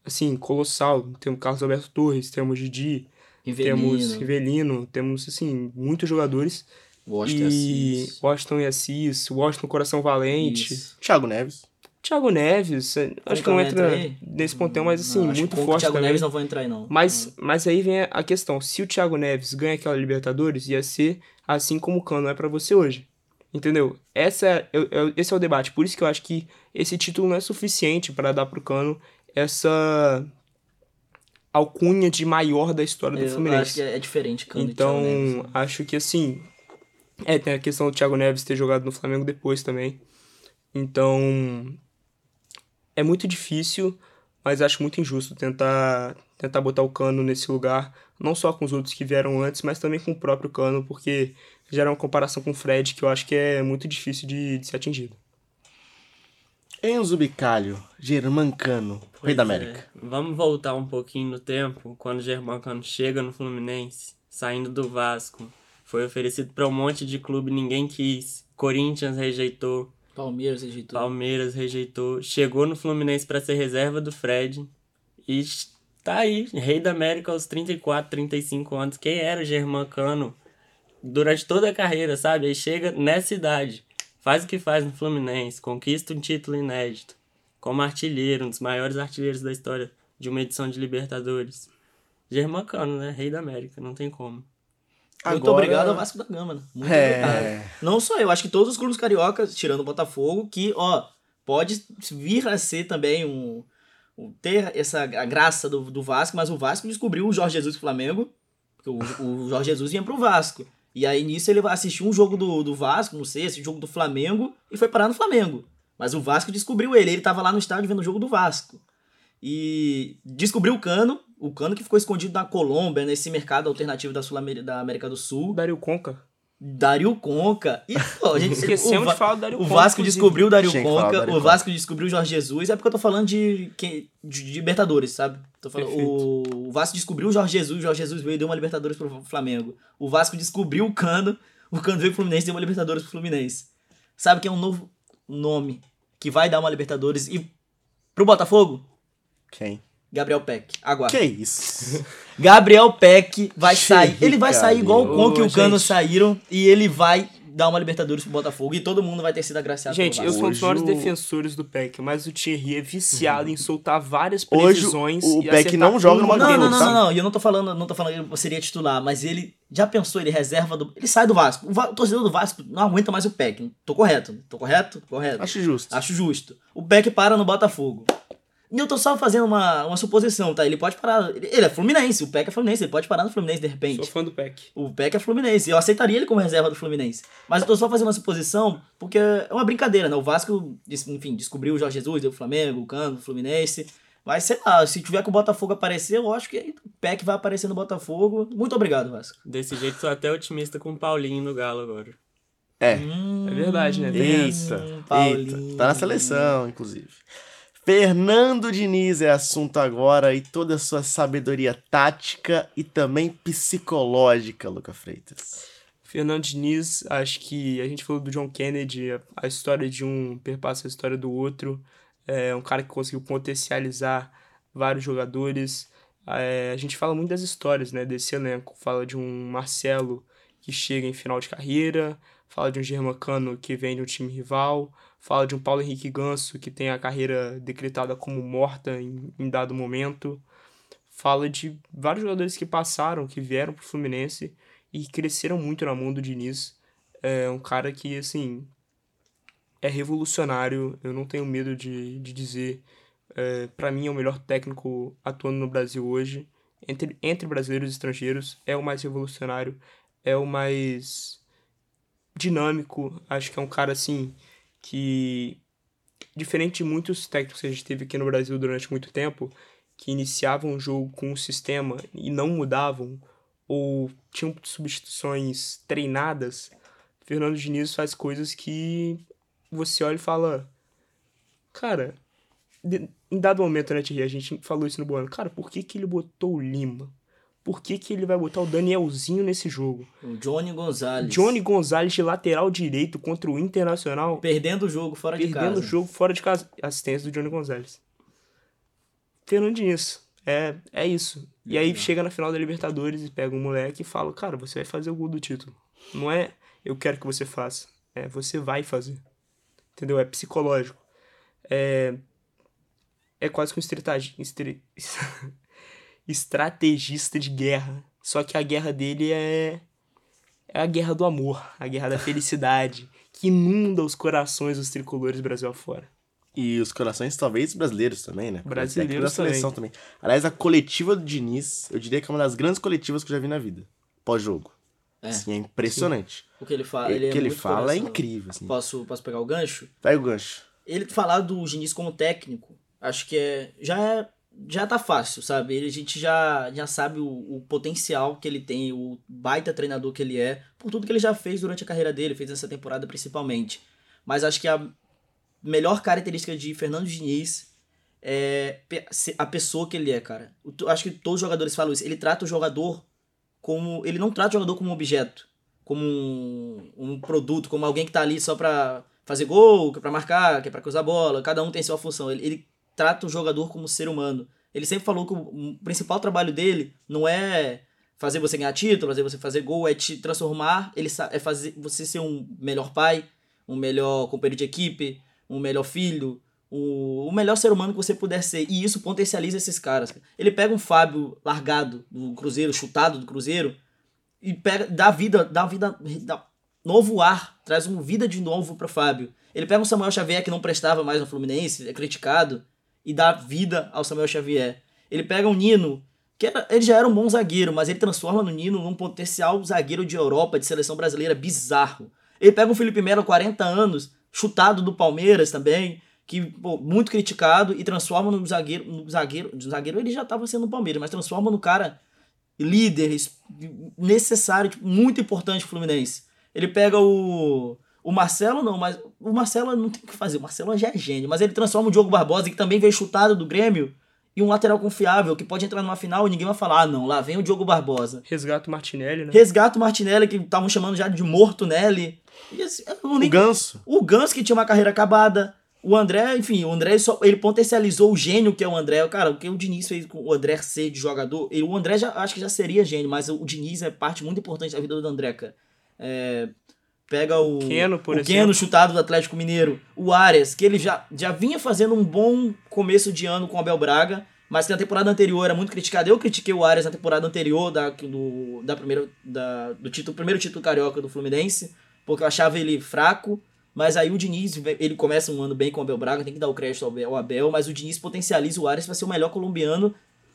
assim, colossal. Temos Carlos Alberto Torres, temos Didi, Rivelino. temos Rivelino, temos, assim, muitos jogadores. Washington e Assis. Washington e Assis, Washington Coração Valente, Isso. Thiago Neves. Thiago Neves, é, acho que não entra entra nesse ponteão, mas assim, Não, muito que o forte Thiago também. Neves não vai entrar aí, não. Mas, mas aí vem a questão, se o Thiago Neves ganha aquela Libertadores, ia ser assim como o Cano é pra você hoje. Entendeu? Essa é, esse é o debate. Por isso que eu acho que esse título não é suficiente pra dar pro Cano essa alcunha de maior da história do Eu Fluminense. acho que é, é diferente, e Então, Neves. né? acho que assim. É, tem a questão do Thiago Neves ter jogado no Flamengo depois também. Então. É muito difícil, mas acho muito injusto tentar, tentar botar o Cano nesse lugar. Não só com os outros que vieram antes, mas também com o próprio Cano, porque gera uma comparação com o Fred que eu acho que é muito difícil de, de ser atingido. Enzo Bicalho, Germancano, Rei da Pois é. América. Vamos voltar um pouquinho no tempo, quando o Germancano chega no Fluminense, saindo do Vasco. Foi oferecido para um monte de clube, ninguém quis. Corinthians rejeitou, Palmeiras rejeitou. Palmeiras rejeitou. Chegou no Fluminense para ser reserva do Fred. E tá aí, rei da América aos 34, 35 anos. Quem era o Germancano durante toda a carreira, sabe? Aí chega nessa idade, faz o que faz no Fluminense, conquista um título inédito, como artilheiro, um dos maiores artilheiros da história de uma edição de Libertadores. Germancano, né? Rei da América, não tem como. Muito Agora- obrigado ao Vasco da Gama, né? Muito É. obrigado. Não só eu, acho que todos os clubes cariocas, tirando o Botafogo, que, ó, pode vir a ser também um. um- ter essa a graça do, do Vasco, mas o Vasco descobriu o Jorge Jesus do Flamengo, porque o, o Jorge Jesus vinha pro Vasco. E aí nisso ele vai assistir um jogo do, do Vasco, não sei, esse jogo do Flamengo, e foi parar no Flamengo. Mas o Vasco descobriu ele, ele tava lá no estádio vendo o jogo do Vasco. E descobriu o Cano, o Cano que ficou escondido na Colômbia, nesse mercado alternativo da, Sul da América do Sul. Dario Conca. Dario Conca. E, pô, a gente, Esquecemos o, Va- de falar do Dario o Conca. Vasco inclusive. descobriu o Dario Conca, Dario o Conca. Vasco descobriu o Jorge Jesus, é porque eu tô falando de, de, de Libertadores, sabe? Tô falando, o, o Vasco descobriu o Jorge Jesus, o Jorge Jesus veio e deu uma Libertadores pro Flamengo. O Vasco descobriu o Cano, o Cano veio pro Fluminense e deu uma Libertadores pro Fluminense. Sabe que é um novo nome que vai dar uma Libertadores e pro Botafogo? Quem? Gabriel Peck. Aguarda. Que isso? Gabriel Peck vai sair. Ele vai sair igual o Conca e o Cano gente. saíram e ele vai dar uma Libertadores pro Botafogo e todo mundo vai ter sido agraciado Gente, eu sou um dos Hoje maiores defensores do Peck, mas o Thierry é viciado em soltar várias Hoje previsões. o e não joga uma numa Não, não, não, não, não. E eu não tô falando, não tô falando que ele seria titular, mas ele já pensou, ele reserva do. Ele sai do Vasco. O, Va- o torcedor do Vasco não aguenta mais o Peck. Tô correto? Tô correto? Correto. Acho justo. Acho justo. O Peck para no Botafogo. E eu tô só fazendo uma, uma suposição, tá? Ele pode parar. Ele, ele é Fluminense, o Peck é Fluminense, ele pode parar no Fluminense de repente. Sou fã do Peck. O Peck é Fluminense. Eu aceitaria ele como reserva do Fluminense. Mas eu tô só fazendo uma suposição porque é uma brincadeira, né? O Vasco, enfim, descobriu o Jorge Jesus, deu o Flamengo, o Cano, o Fluminense. Mas sei lá, se tiver que o Botafogo aparecer, eu acho que o Peck vai aparecer no Botafogo. Muito obrigado, Vasco. Desse jeito, sou até otimista com o Paulinho no Galo agora. É. É verdade, né? Eita, eita. Paulinho. Tá na seleção, inclusive. Fernando Diniz é assunto agora e toda a sua sabedoria tática e também psicológica, Luca Freitas. Fernando Diniz, acho que a gente falou do John Kennedy, a- história de um perpassa a história do outro. É um cara que conseguiu potencializar vários jogadores. É, a gente fala muito das histórias né, desse elenco. Fala de um Marcelo que chega em final de carreira, fala de um Germancano que vem de um time rival, fala de um Paulo Henrique Ganso que tem a carreira decretada como morta em, em dado momento. Fala de vários jogadores que passaram, que vieram pro Fluminense e cresceram muito na mão do Diniz. É um cara que, assim, é revolucionário, eu não tenho medo de, de dizer. É, para mim, é o melhor técnico atuando no Brasil hoje. Entre, entre brasileiros e estrangeiros, é o mais revolucionário, é o mais dinâmico. Acho que é um cara, assim, que, diferente de muitos técnicos que a gente teve aqui no Brasil durante muito tempo, que iniciavam o jogo com um sistema e não mudavam, ou tinham substituições treinadas, Fernando Diniz faz coisas que você olha e fala, cara, em dado momento, né, Thierry, a gente falou isso no Boano, cara, por que que ele botou o Lima? Por que que ele vai botar o Danielzinho nesse jogo? O Johnny Gonzalez. Johnny Gonzalez de lateral direito contra o Internacional, Perdendo o jogo fora de perdendo casa. o jogo fora de casa. Assistência do Johnny Gonzalez. Fernando Diniz. É, é isso. E aí chega na final da Libertadores e pega um moleque e fala, cara, você vai fazer o gol do título. Não é eu quero que você faça. É você vai fazer. Entendeu? É psicológico. É, é quase que um estritagi- estre- estrategista de guerra. Só que a guerra dele é, é a guerra do amor, a guerra da felicidade, que inunda os corações dos tricolores Brasil afora. E os corações, talvez, brasileiros também, né? Brasileiros da seleção também. Aliás, a coletiva do Diniz, eu diria que é uma das grandes coletivas que eu já vi na vida. Pós-jogo. É. Assim, é impressionante. O que ele fala, O ele é que ele muito fala é incrível, assim. Posso, posso pegar o gancho? Pega o gancho. Ele falar do Diniz como técnico, acho que é já é, já tá fácil, sabe? A gente já, já sabe o, o potencial que ele tem, o baita treinador que ele é, por tudo que ele já fez durante a carreira dele, fez nessa temporada principalmente. Mas acho que a melhor característica de Fernando Diniz é a pessoa que ele é, cara. Acho que todos os jogadores falam isso. Ele trata o jogador como. Ele não trata o jogador como um objeto, como um, um produto, como alguém que tá ali só pra fazer gol, que é pra marcar, que é pra cruzar a bola. Cada um tem sua função. Ele, ele trata o jogador como ser humano. Ele sempre falou que o, principal trabalho dele não é fazer você ganhar título, fazer você fazer gol, é te transformar, ele é fazer você ser um melhor pai, um melhor companheiro de equipe, um melhor filho, o, o melhor ser humano que você puder ser. E isso potencializa esses caras. Ele pega um Fábio largado do Cruzeiro, chutado do Cruzeiro, e pega, dá vida, dá vida, dá novo ar, traz uma vida de novo pro Fábio. Ele pega um Samuel Xavier que não prestava mais no Fluminense, é criticado, e dá vida ao Samuel Xavier. Ele pega um Nino, que era- ele já era um bom zagueiro, mas ele transforma no Nino num potencial zagueiro de Europa, de seleção brasileira, bizarro. Ele pega um Felipe Melo, 40 anos, chutado do Palmeiras também, que pô, muito criticado, e transforma no zagueiro, no zagueiro, no zagueiro ele já estava sendo no Palmeiras, mas transforma no cara líder, es- necessário, tipo, muito importante pro Fluminense. Ele pega o. O Marcelo não, mas o Marcelo não tem o que fazer. O Marcelo já é gênio, mas ele transforma o Diogo Barbosa, que também veio chutado do Grêmio, em um lateral confiável, que pode entrar numa final e ninguém vai falar, ah, não, lá vem o Diogo Barbosa. Resgata o Martinelli, né? Resgata o Martinelli, que estavam chamando já de morto Nelly. Assim, não O nem- Ganso. o Gans, que tinha uma carreira acabada. O André, enfim, o André só, ele potencializou o gênio que é o André. Cara, o que o Diniz fez com o André ser de jogador. E o André já acho que já seria gênio, mas o Diniz é parte muito importante da vida do André, cara. É, pega o. Keno, por o exemplo. Keno chutado do Atlético Mineiro. O Arias, que ele já, já vinha fazendo um bom começo de ano com o Abel Braga. Mas que na temporada anterior era muito criticado. Eu critiquei o Arias na temporada anterior da, do, da primeira, da, do título, primeiro título carioca do Fluminense, porque eu achava ele fraco. Mas aí o Diniz, ele começa um ano bem com o Abel Braga, tem que dar o crédito ao Abel, mas o Diniz potencializa o Arias para ser o melhor colombiano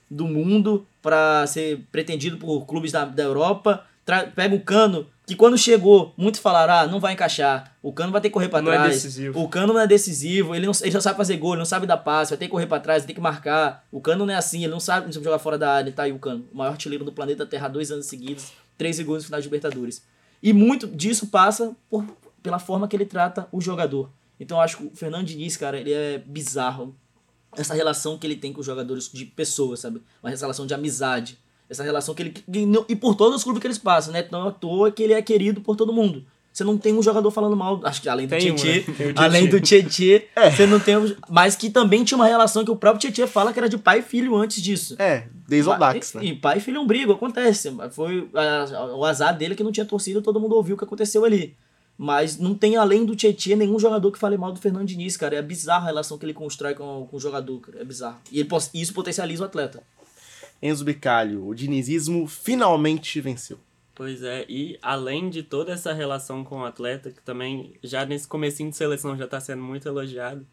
do mundo, para ser pretendido por clubes da, da Europa. Tra- pega o Cano, que quando chegou, muitos falaram: ah, não vai encaixar, o Cano vai ter que correr para Não é trás. decisivo. O Cano não é decisivo, ele, não, ele só sabe fazer gol, ele não sabe dar passe, vai ter que correr para trás, ter que marcar. O Cano não é assim, ele não sabe, não sabe jogar fora da área. Tá aí o Cano, o maior artilheiro do planeta Terra, dois anos seguidos, 13 gols no final de Libertadores. E muito disso passa por, pela forma que ele trata o jogador. Então eu acho que o Fernando Diniz, cara, ele é bizarro. Essa relação que ele tem com os jogadores de pessoas, sabe? Uma relação de amizade. Essa relação que ele. E por todos os clubes que eles passam, né? Não é à toa que ele é querido por todo mundo. Você não tem um jogador falando mal, acho que além do um, Tietê, né? Além do Tietê, você não tem, um- mas que também tinha uma relação que o próprio Tietê fala que era de pai e filho antes disso. É, desde o Dax, né? E pai e filho é um brigo, acontece. Mas Foi a- o azar dele que não tinha torcida, todo mundo ouviu o que aconteceu ali. Mas não tem, além do Tietchan, nenhum jogador que fale mal do Fernando Diniz, cara. É bizarra a relação que ele constrói com, com o jogador, cara. É bizarro. E ele, e isso potencializa o atleta. Enzo Bicalho, o dinizismo finalmente venceu. Pois é, e além de toda essa relação com o atleta, que também já nesse comecinho de seleção já está sendo muito elogiado,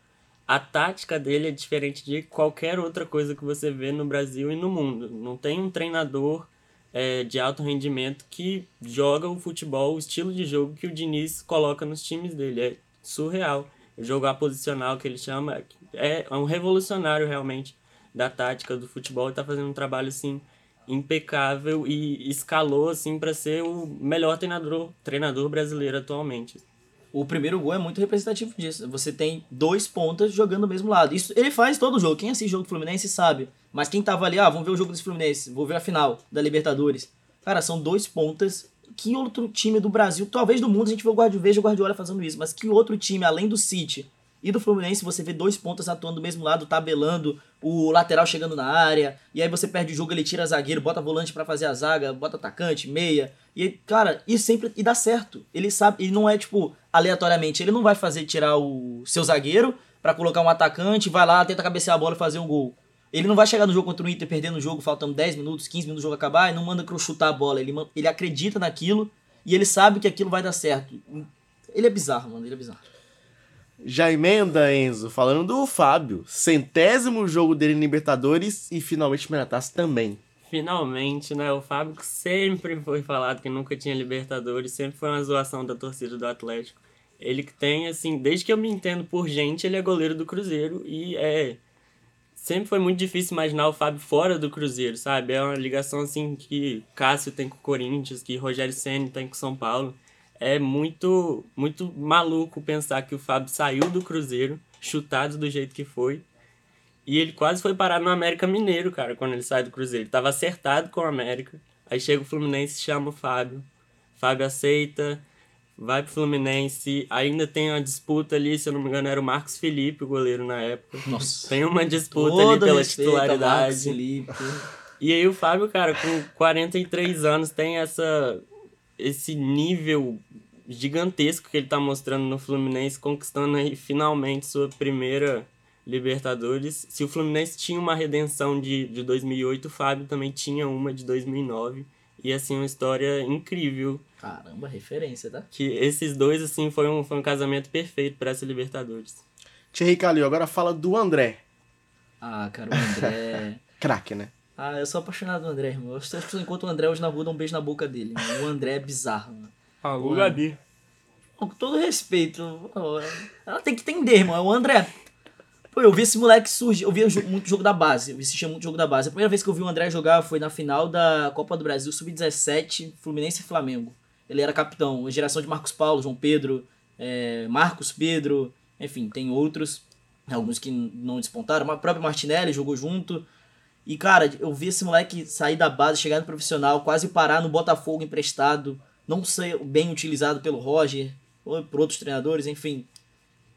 a tática dele é diferente de qualquer outra coisa que você vê no Brasil e no mundo. Não tem um treinador é, de alto rendimento que joga o futebol, o estilo de jogo que o Diniz coloca nos times dele. É surreal. O jogo que ele chama é um revolucionário realmente da tática do futebol e tá fazendo um trabalho assim impecável e escalou assim para ser o melhor treinador treinador brasileiro atualmente. O primeiro gol é muito representativo disso. Você tem dois pontas jogando do mesmo lado. Isso ele faz todo jogo. Quem assiste jogo do Fluminense sabe. Mas quem tava ali, ah, vamos ver o jogo desse Fluminense, vou ver a final da Libertadores. Cara, são dois pontas. Que outro time do Brasil, talvez do mundo, a gente vê o veja o Guardiola fazendo isso, mas que outro time, além do City, E do Fluminense você vê dois pontas atuando do mesmo lado, tabelando, o lateral chegando na área, e aí você perde o jogo, ele tira zagueiro, bota volante pra fazer a zaga, bota atacante, meia. E cara, e sempre e dá certo. Ele sabe, ele não é tipo aleatoriamente, ele não vai fazer tirar o seu zagueiro pra colocar um atacante, vai lá, tenta cabecear a bola e fazer um gol. Ele não vai chegar no jogo contra o Inter perdendo o jogo, faltando 10 minutos, 15 minutos do jogo acabar, e não manda chutar a bola. Ele, ele acredita naquilo e ele sabe que aquilo vai dar certo. Ele é bizarro, mano, ele é bizarro. Já emenda, Enzo, falando do Fábio. Centésimo jogo dele em Libertadores e finalmente primeira taça também. Finalmente, né? O Fábio que sempre foi falado que nunca tinha Libertadores, sempre foi uma zoação da torcida do Atlético. Ele que tem, assim, desde que eu me entendo por gente, ele é goleiro do Cruzeiro e é. Sempre foi muito difícil imaginar o Fábio fora do Cruzeiro, sabe? É uma ligação assim que Cássio tem com o Corinthians, que Rogério Ceni tem com São Paulo. É muito, muito maluco pensar que o Fábio saiu do Cruzeiro, chutado do jeito que foi, e ele quase foi parar no América Mineiro, cara, quando ele sai do Cruzeiro. Ele tava acertado com o América. Aí chega o Fluminense e chama o Fábio. Fábio aceita, vai pro Fluminense. Ainda tem uma disputa ali, se eu não me engano, era o Marcos Felipe, o goleiro na época. Nossa. Tem uma disputa Todo ali pela respeito a Marcos titularidade. Felipe. E aí o Fábio, cara, com 43 anos, tem essa esse nível gigantesco que ele tá mostrando no Fluminense, conquistando aí finalmente sua primeira Libertadores. Se o Fluminense tinha uma redenção de, de 2008, o Fábio também tinha uma de 2009. E assim, uma história incrível. Caramba, referência, tá? Que esses dois, assim, foi um, foi um casamento perfeito para essa Libertadores. Thierry Calil, agora fala do André. Ah, cara, o André. Craque, né? Ah, eu sou apaixonado do André, irmão. Eu se eu encontro o André hoje na rua, dou um beijo na boca dele. mano. O André é bizarro, mano. Alô, Mano. Gabi. Com todo respeito, ela tem que entender, irmão. O André. Pô, eu vi esse moleque surgir. Eu vi muito jogo da base. Eu assistia muito jogo da base. A primeira vez que eu vi o André jogar foi na final da Copa do Brasil, Sub-17, Fluminense e Flamengo. Ele era capitão. A geração de Marcos Paulo, João Pedro, é, Marcos Pedro, enfim, tem outros. Alguns que não despontaram. O próprio Martinelli jogou junto. E, cara, eu vi esse moleque sair da base, chegar no profissional, quase parar no Botafogo emprestado, não ser bem utilizado pelo Roger, ou por outros treinadores, enfim.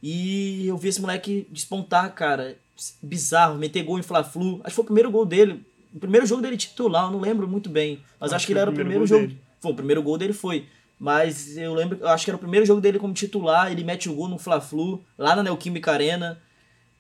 E eu vi esse moleque despontar, cara. Bizarro, meter gol em Fla-Flu. Acho que foi o primeiro gol dele. O primeiro jogo dele titular, eu não lembro muito bem. Mas acho, Acho que que ele era o primeiro primeiro jogo. dele. Foi, o primeiro gol dele foi. Mas eu lembro, eu acho que era o primeiro jogo dele como titular. Ele mete o gol no Fla-Flu, lá na Neoquímica Arena.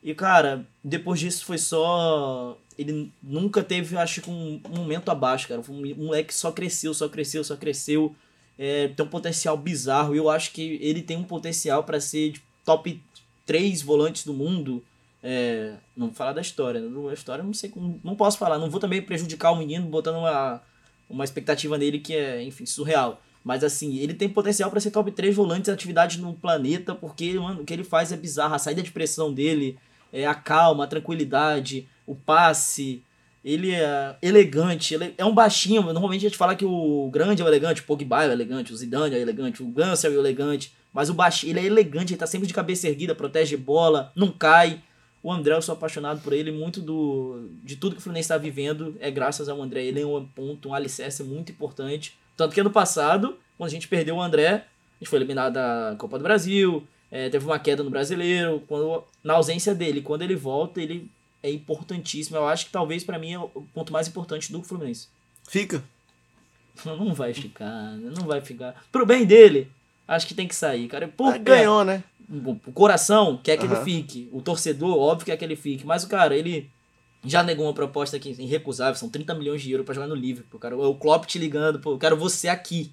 E, cara, depois disso foi só. Ele nunca teve, acho que, um momento abaixo, cara. Foi um moleque que só cresceu, só cresceu, só cresceu. É, tem um potencial bizarro. E eu acho que ele tem um potencial pra ser de top 3 volantes do mundo. É, não vou falar da história. né? Da história não sei como. Não posso falar. Não vou também prejudicar o menino botando uma, uma expectativa nele que é, enfim, surreal. Mas assim, ele tem potencial pra ser top 3 volantes de atividade no planeta, porque, mano, o que ele faz é bizarro. A saída de pressão dele, é, a calma, a tranquilidade, o passe. Ele é elegante, ele é um baixinho. Normalmente a gente fala que o grande é o elegante, o Pogba é o elegante, o Zidane é o elegante, o Ganso é o elegante. Mas o baixinho, ele é elegante, ele tá sempre de cabeça erguida, protege bola, não cai. O André, eu sou apaixonado por ele. Muito do de tudo que o Fluminense está vivendo é graças ao André. Ele é um ponto, um alicerce muito importante. Tanto que ano passado, quando a gente perdeu o André, a gente foi eliminado da Copa do Brasil, é, teve uma queda no Brasileiro. Quando, na ausência dele, quando ele volta, ele é importantíssimo. Eu acho que talvez pra mim é o ponto mais importante do Fluminense. Fica. Não vai ficar, não vai ficar. Pro bem dele, acho que tem que sair, cara. Por Ah, ganhou, né? o coração quer que Aham. ele fique. O torcedor, óbvio, quer que ele fique. Mas o cara, ele já negou uma proposta aqui irrecusável. São 30 milhões de euros pra jogar no Liverpool. Cara, o Klopp te ligando, pô, eu quero você aqui.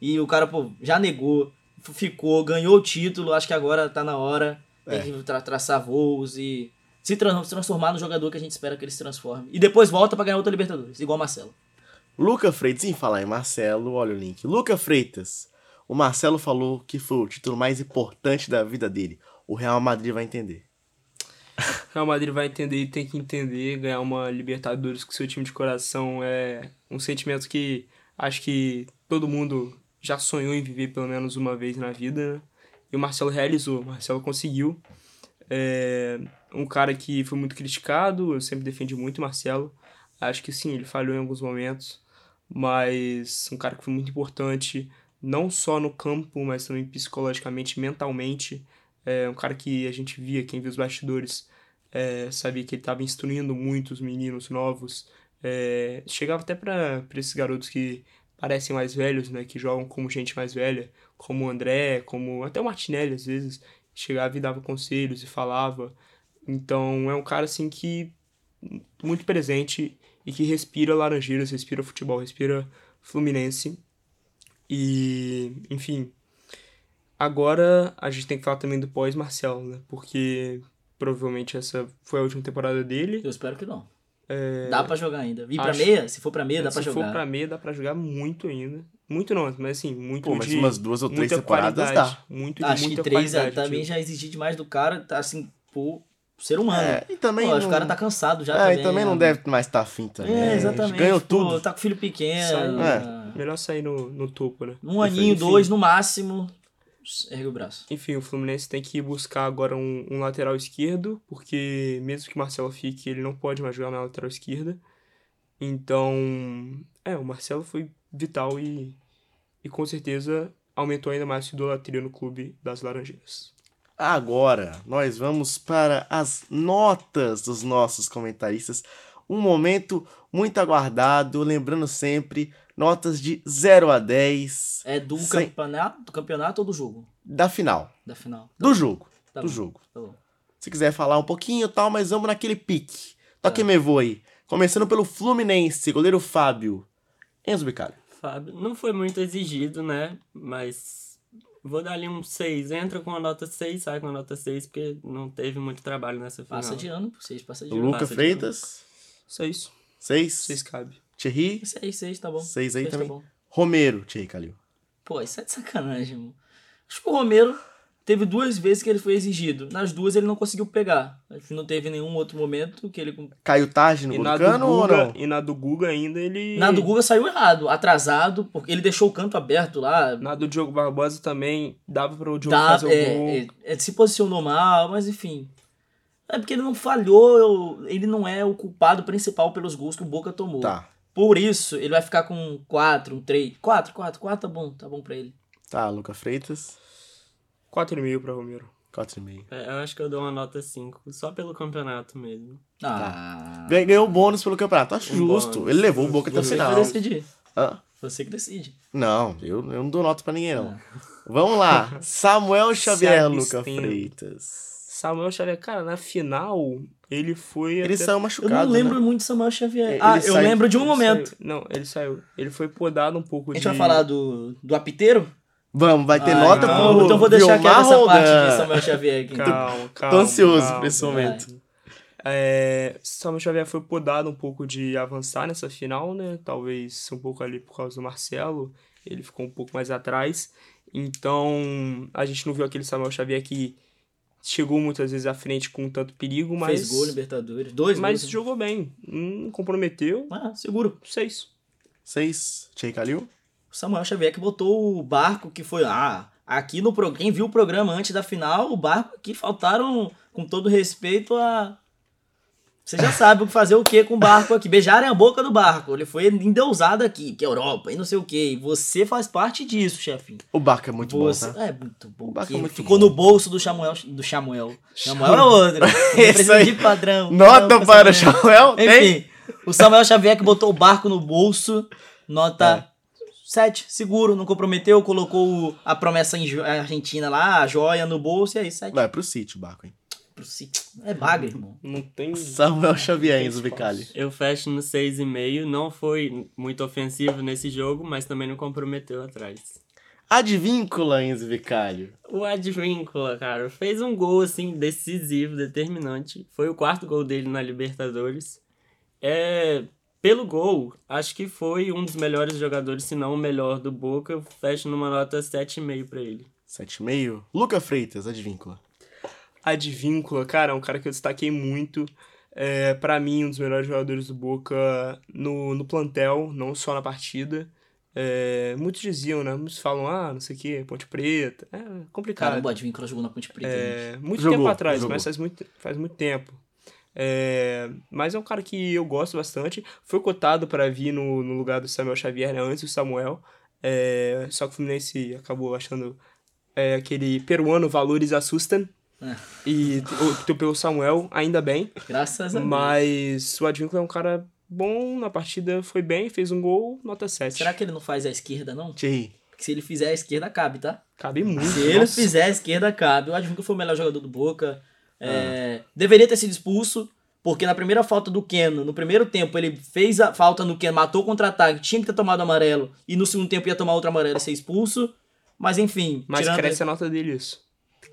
E o cara, pô, já negou, ficou, ganhou o título. Acho que agora tá na hora. Tem É. que tra- traçar voos e se, tran- se transformar no jogador que a gente espera que ele se transforme. E depois volta pra ganhar outra Libertadores, igual o Marcelo. Luca Freitas, em falar em Marcelo, olha o link. Luca Freitas, o Marcelo falou que foi o título mais importante da vida dele. O Real Madrid vai entender. Real Madrid vai entender e tem que entender. Ganhar uma Libertadores com seu time de coração é um sentimento que acho que todo mundo já sonhou em viver pelo menos uma vez na vida. E o Marcelo realizou, o Marcelo conseguiu. É um cara que foi muito criticado, eu sempre defendi muito o Marcelo. Acho que sim, ele falhou em alguns momentos, mas um cara que foi muito importante, não só no campo, mas também psicologicamente, mentalmente. É um cara que a gente via, quem viu os bastidores, é, sabia que ele estava instruindo muitos meninos novos. É, chegava até para esses garotos que parecem mais velhos, né? Que jogam como gente mais velha, como o André, como até o Martinelli, às vezes. Chegava e dava conselhos e falava. Então é um cara assim que muito presente e que respira Laranjeiras, respira futebol, respira Fluminense. E, enfim, agora a gente tem que falar também do pós-Marcelo, né? Porque provavelmente essa foi a última temporada dele. Eu espero que não. É, Dá pra jogar ainda. Ir pra Acho- meia? Se for pra meia, dá pra Se jogar. for pra meia, dá pra jogar muito ainda. Muito não, mas assim, muito Pô, mas de umas duas ou três muita temporadas dá. Muito de Acho que três é, também tipo. já exigir demais do cara, tá assim, pô, ser humano. É, e também Pô, acho que o não- cara tá cansado já É, também. e também não né? deve mais estar afim também. É, exatamente. Ganhou pô, tudo. Tá com filho pequeno. Sai- né? Melhor sair no, no topo, né? Um aninho, Enfim. dois no máximo, ergue o braço. Enfim, o Fluminense tem que buscar agora um, um lateral esquerdo, porque mesmo que o Marcelo fique, ele não pode mais jogar na lateral esquerda. Então, é, o Marcelo foi vital e, e com certeza aumentou ainda mais a idolatria no clube das Laranjeiras. Agora, nós vamos para as notas dos nossos comentaristas. Um momento muito aguardado, lembrando sempre, notas de 0 a 10 É do Sem- campeonato, do campeonato ou do jogo? da final. Da final. Do jogo. Tá do bom. jogo. Tá bom. Se quiser falar um pouquinho e tal, mas vamos naquele pique. Tá. Toque me voe. Começando pelo Fluminense, goleiro Fábio. Enzo Bicalho. Fábio, não foi muito exigido, né? Mas vou dar ali um 6. Entra com a nota 6, sai com a nota 6, porque não teve muito trabalho nessa final. Passa de ano, vocês passa de ano. Luca passa Freitas, Só isso. 6. Vocês cabem. Thierry, Seis, seis, tá bom. 6 aí Seis tá também. bom. Romero, Thierry Calil. Pô, isso é de sacanagem, mano. Acho que o Romero teve duas vezes que ele foi exigido. Nas duas ele não conseguiu pegar. Acho que não teve nenhum outro momento que ele. Caiu tarde no E gol na, do do Cano ou Guga, não? e na do Guga ainda ele. Na do Guga saiu errado, atrasado, porque ele deixou o canto aberto lá. Na do Diogo Barbosa também dava para o Diogo Dá, fazer o é, gol. é, é, se posicionou mal, mas enfim. É porque ele não falhou, ele não é o culpado principal pelos gols que o Boca tomou. Tá. Por isso, ele vai ficar com um 4, um 3. 4, 4, 4 tá bom, tá bom pra ele. Tá, Luca Freitas, 4,5 para Romero. 4,5. É, eu acho que eu dou uma nota 5, só pelo campeonato mesmo. Ah. Ganhou ganhou bônus pelo campeonato. Acho Um justo. bônus. Ele levou o Boca até o Você que final. decidir. Hã? Você que decide. Não, eu, eu não dou nota pra ninguém, não. Vamos lá. Samuel Xavier, Luca. Freitas. Samuel Xavier, cara, na final ele foi. Ele até- saiu Eu machucado, não lembro né? muito de Samuel Xavier. Ele ah, eu sai- lembro de um ele momento. saiu- Não, ele saiu. Ele foi podado um pouco A gente de. vai falar do, do apiteiro? Vamos, vai ter Ah, nota então, pro então vou deixar Vilmar quieto essa parte de Samuel Xavier aqui. Calma, calma. Tô ansioso calma. por esse momento. É, Samuel Xavier foi podado um pouco de avançar nessa final, né? Talvez um pouco ali por causa do Marcelo. Ele ficou um pouco mais atrás. Então, a gente não viu aquele Samuel Xavier que chegou muitas vezes à frente com tanto perigo, mas. Fez gol, Libertadores. Dois Mas gols. jogou bem. Não comprometeu. Ah, seguro. Seis. Seis, Thierry Calil. O Samuel Xavier que botou o barco que foi. Ah, aqui no programa. Quem viu o programa antes da final, o barco aqui faltaram, com todo respeito, a. Você já sabe o que fazer o que com o barco aqui. Beijarem a boca do barco. Ele foi endeusado aqui, que é Europa, e não sei o que. Você faz parte disso, chefinho. O Barca é muito Você... bom, tá? É muito bom. O barco é que muito ficou bom. no bolso do Samuel. Do Samuel. Samuel é outro. Precisa de padrão. Nota Padrão para o Samuel. Samuel. Tem? Enfim, o Samuel Xavier que botou o barco no bolso, nota 7, seguro, não comprometeu, colocou a promessa argentina lá, a joia no bolso, e aí 7 Vai pro City o Barco, hein? pro City. É bagre, irmão. Não tem. Samuel Xavier, Enzo. Eu fecho no 6,5. Não foi muito ofensivo nesse jogo, mas também não comprometeu atrás. Advíncula, Enzo Bicalli. O Advíncula, cara, fez um gol assim decisivo, determinante. Foi o quarto gol dele na Libertadores. É, pelo gol, acho que foi um dos melhores jogadores, se não o melhor do Boca. Eu fecho numa nota 7,5 pra ele. 7,5. Luca Freitas, Advíncula. Advíncula, cara, é um cara que eu destaquei muito. É, para mim, um dos melhores jogadores do Boca no, no plantel, não só na partida. É, muitos diziam, né? Muitos falam, ah, não sei o que, Ponte Preta. É complicado. Caramba, o Advíncula jogou na Ponte Preta. gente. É, muito Jogou, tempo atrás, jogou. mas faz muito, faz muito tempo. É, mas é um cara que eu gosto bastante. Foi cotado para vir no, no lugar do Samuel Xavier, né, antes do Samuel. É, só que o Fluminense acabou achando é, aquele peruano Valores Assustam. É. E optou pelo Samuel, ainda bem. Graças a Deus. Mas o Advíncula é um cara bom na partida, foi bem, fez um gol, nota 7. Será que ele não faz a esquerda, não? Thierry. Porque se ele fizer a esquerda, cabe, tá? Cabe muito. Se ele nossa. fizer a esquerda, cabe. O Advíncula foi o melhor jogador do Boca. É, Deveria ter sido expulso, porque na primeira falta do Keno, no primeiro tempo, ele fez a falta no Keno, matou o contra-ataque, tinha que ter tomado amarelo, e no segundo tempo ia tomar outro amarelo e ser expulso. Mas enfim, Mas tirando... cresce a nota dele isso.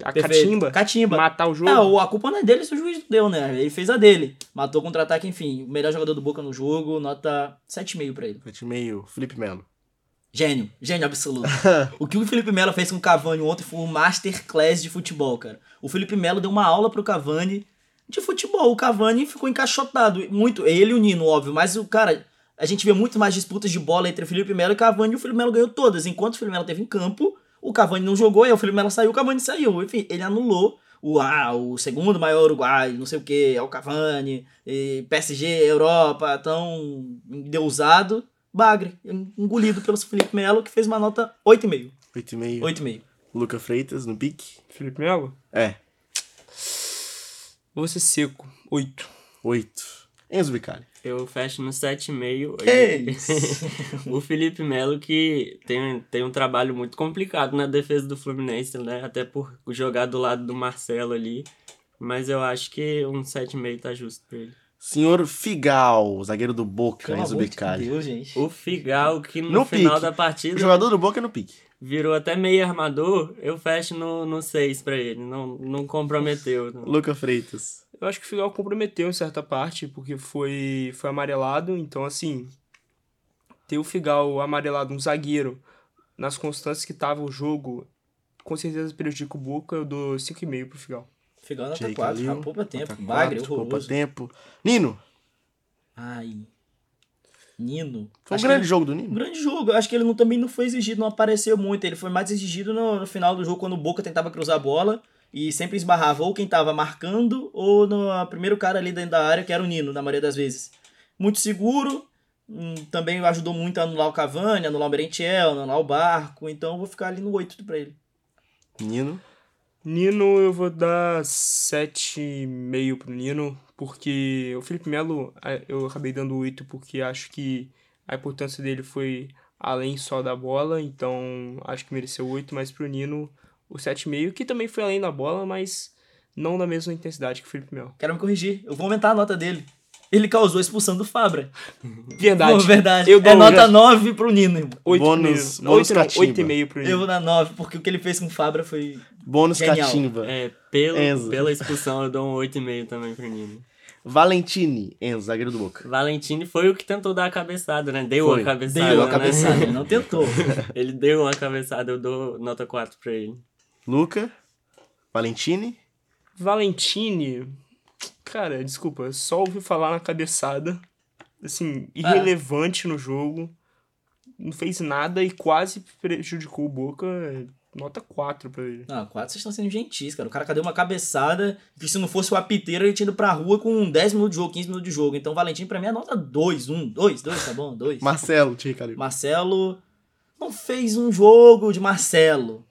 A Perfeito. catimba, Catimba. matar o jogo. Ah, o- a culpa não é dele se o juiz deu, né? Ele fez a dele. Matou o contra-ataque, enfim. O melhor jogador do Boca no jogo, nota 7,5 pra ele. Sete e meio. Felipe Melo. Gênio, gênio absoluto. o que o Felipe Melo fez com o Cavani ontem foi um masterclass de futebol, cara. O Felipe Melo deu uma aula pro Cavani de futebol. O Cavani ficou encaixotado. Muito, ele e o Nino, óbvio, mas o cara. A gente vê muito mais disputas de bola entre o Felipe Melo e o Cavani e o Felipe Melo ganhou todas. Enquanto o Felipe Melo teve em campo, o Cavani não jogou, aí o Felipe Melo saiu, o Cavani saiu. Enfim, ele anulou o, ah, o segundo maior Uruguai, não sei o que, é o Cavani, e PSG, Europa, tão endeusado. Bagre, engolido pelo Felipe Melo, que fez uma nota 8,5. Oito e meio. 8,5. Luca Freitas no pique. Felipe Melo? É. Vou ser seco. 8. Oito. Enzo Bicalho. Eu fecho no 7,5. Que E- o Felipe Melo que tem, tem um trabalho muito complicado na defesa do Fluminense, né? Até por jogar do lado do Marcelo ali. Mas eu acho que um 7,5 tá justo pra ele. Senhor Figal, zagueiro do Boca, Enzo. Deus, gente. O Figal, que no, No final pique. da O partida jogador do Boca é no pique. virou até meio armador, eu fecho no, no 6 pra ele. Não, não comprometeu. não. Luca Freitas. Eu acho que o Figal comprometeu em certa parte, porque foi, foi amarelado. Então, assim, ter o Figal amarelado, um zagueiro, nas constâncias que tava o jogo, com certeza prejudica o Boca. Eu dou 5,5 pro Figal. Figal nota Jake 4, Calil, já poupa tempo. nota Bagre, horroroso. tempo. Nino. Ai. Nino. Foi um Acho grande que jogo do ele- Um Nino. grande jogo. Eu Acho que ele não, também não foi exigido, não apareceu muito. Ele foi mais exigido no, no final do jogo, quando o Boca tentava cruzar a bola e sempre esbarrava ou quem tava marcando ou no primeiro cara ali dentro da área, que era o Nino, na maioria das vezes. Muito seguro. hum, também ajudou muito a anular o Cavani, anular o Merentiel, anular o Barco. Então eu vou ficar ali no 8 pra ele. Nino. Nino, eu vou dar 7,5 pro Nino, porque o Felipe Melo, eu acabei dando 8 porque acho que a importância dele foi além só da bola, então acho que mereceu 8, mas pro Nino o 7,5, que também foi além da bola, mas não na mesma intensidade que o Felipe Melo. Quero me corrigir. Eu vou aumentar a nota dele. Ele causou a expulsão do Fabra. Verdade. Pô, verdade. Eu é dou nota já- 9 pro Nino, irmão. 8 Bônus- Nino. bônus 8 não, catimba. 8,5 pro Nino. Eu vou na 9, porque o que ele fez com o Fabra foi. Bônus Genial. Catimba. É, pelo, Enzo. pela expulsão eu dou um 8,5 também pro Nino. Valentini. Enzo, zagueiro do Boca. Valentini foi o que tentou dar a cabeçada, né? Deu Foi. a cabeçada. Deu a né? cabeçada, ele não tentou. Ele deu uma cabeçada, eu dou nota 4 pra ele. Luca. Valentini. Valentini, cara, desculpa, eu só ouvi falar na cabeçada. Assim, irrelevante no jogo. Não fez nada e quase prejudicou o Boca. Nota 4 pra ele. Não, 4 vocês estão sendo gentis, cara. O cara cadê uma cabeçada que se não fosse o apiteiro ele tinha ido pra rua com 10 minutos de jogo, 15 minutos de jogo. Então Valentim pra mim é nota 2, 1, 2, 2, tá bom? 2. Marcelo. Thierry Calil. Marcelo não fez um jogo de Marcelo.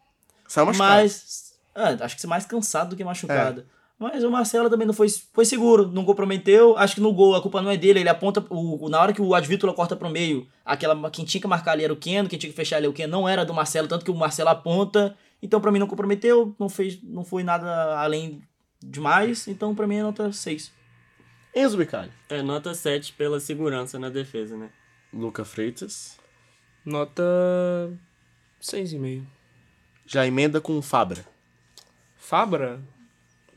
Saiu machucado. Mas. É, acho que mais cansado do que machucado. Mas o Marcelo também não foi, foi seguro, não comprometeu. Acho que no gol a culpa não é dele. Ele aponta. O, na hora que o Advíncula corta pro meio, aquela, quem tinha que marcar ali era o Keno, quem tinha que fechar ali era o Keno, não era do Marcelo, tanto que o Marcelo aponta. Então pra mim não comprometeu, não, fez, não foi nada além demais. Então pra mim é nota 6. Enzo Bicalho. É, nota 7 pela segurança na defesa, né? Luca Freitas. Nota 6,5. Já emenda com Fabra. Fabra,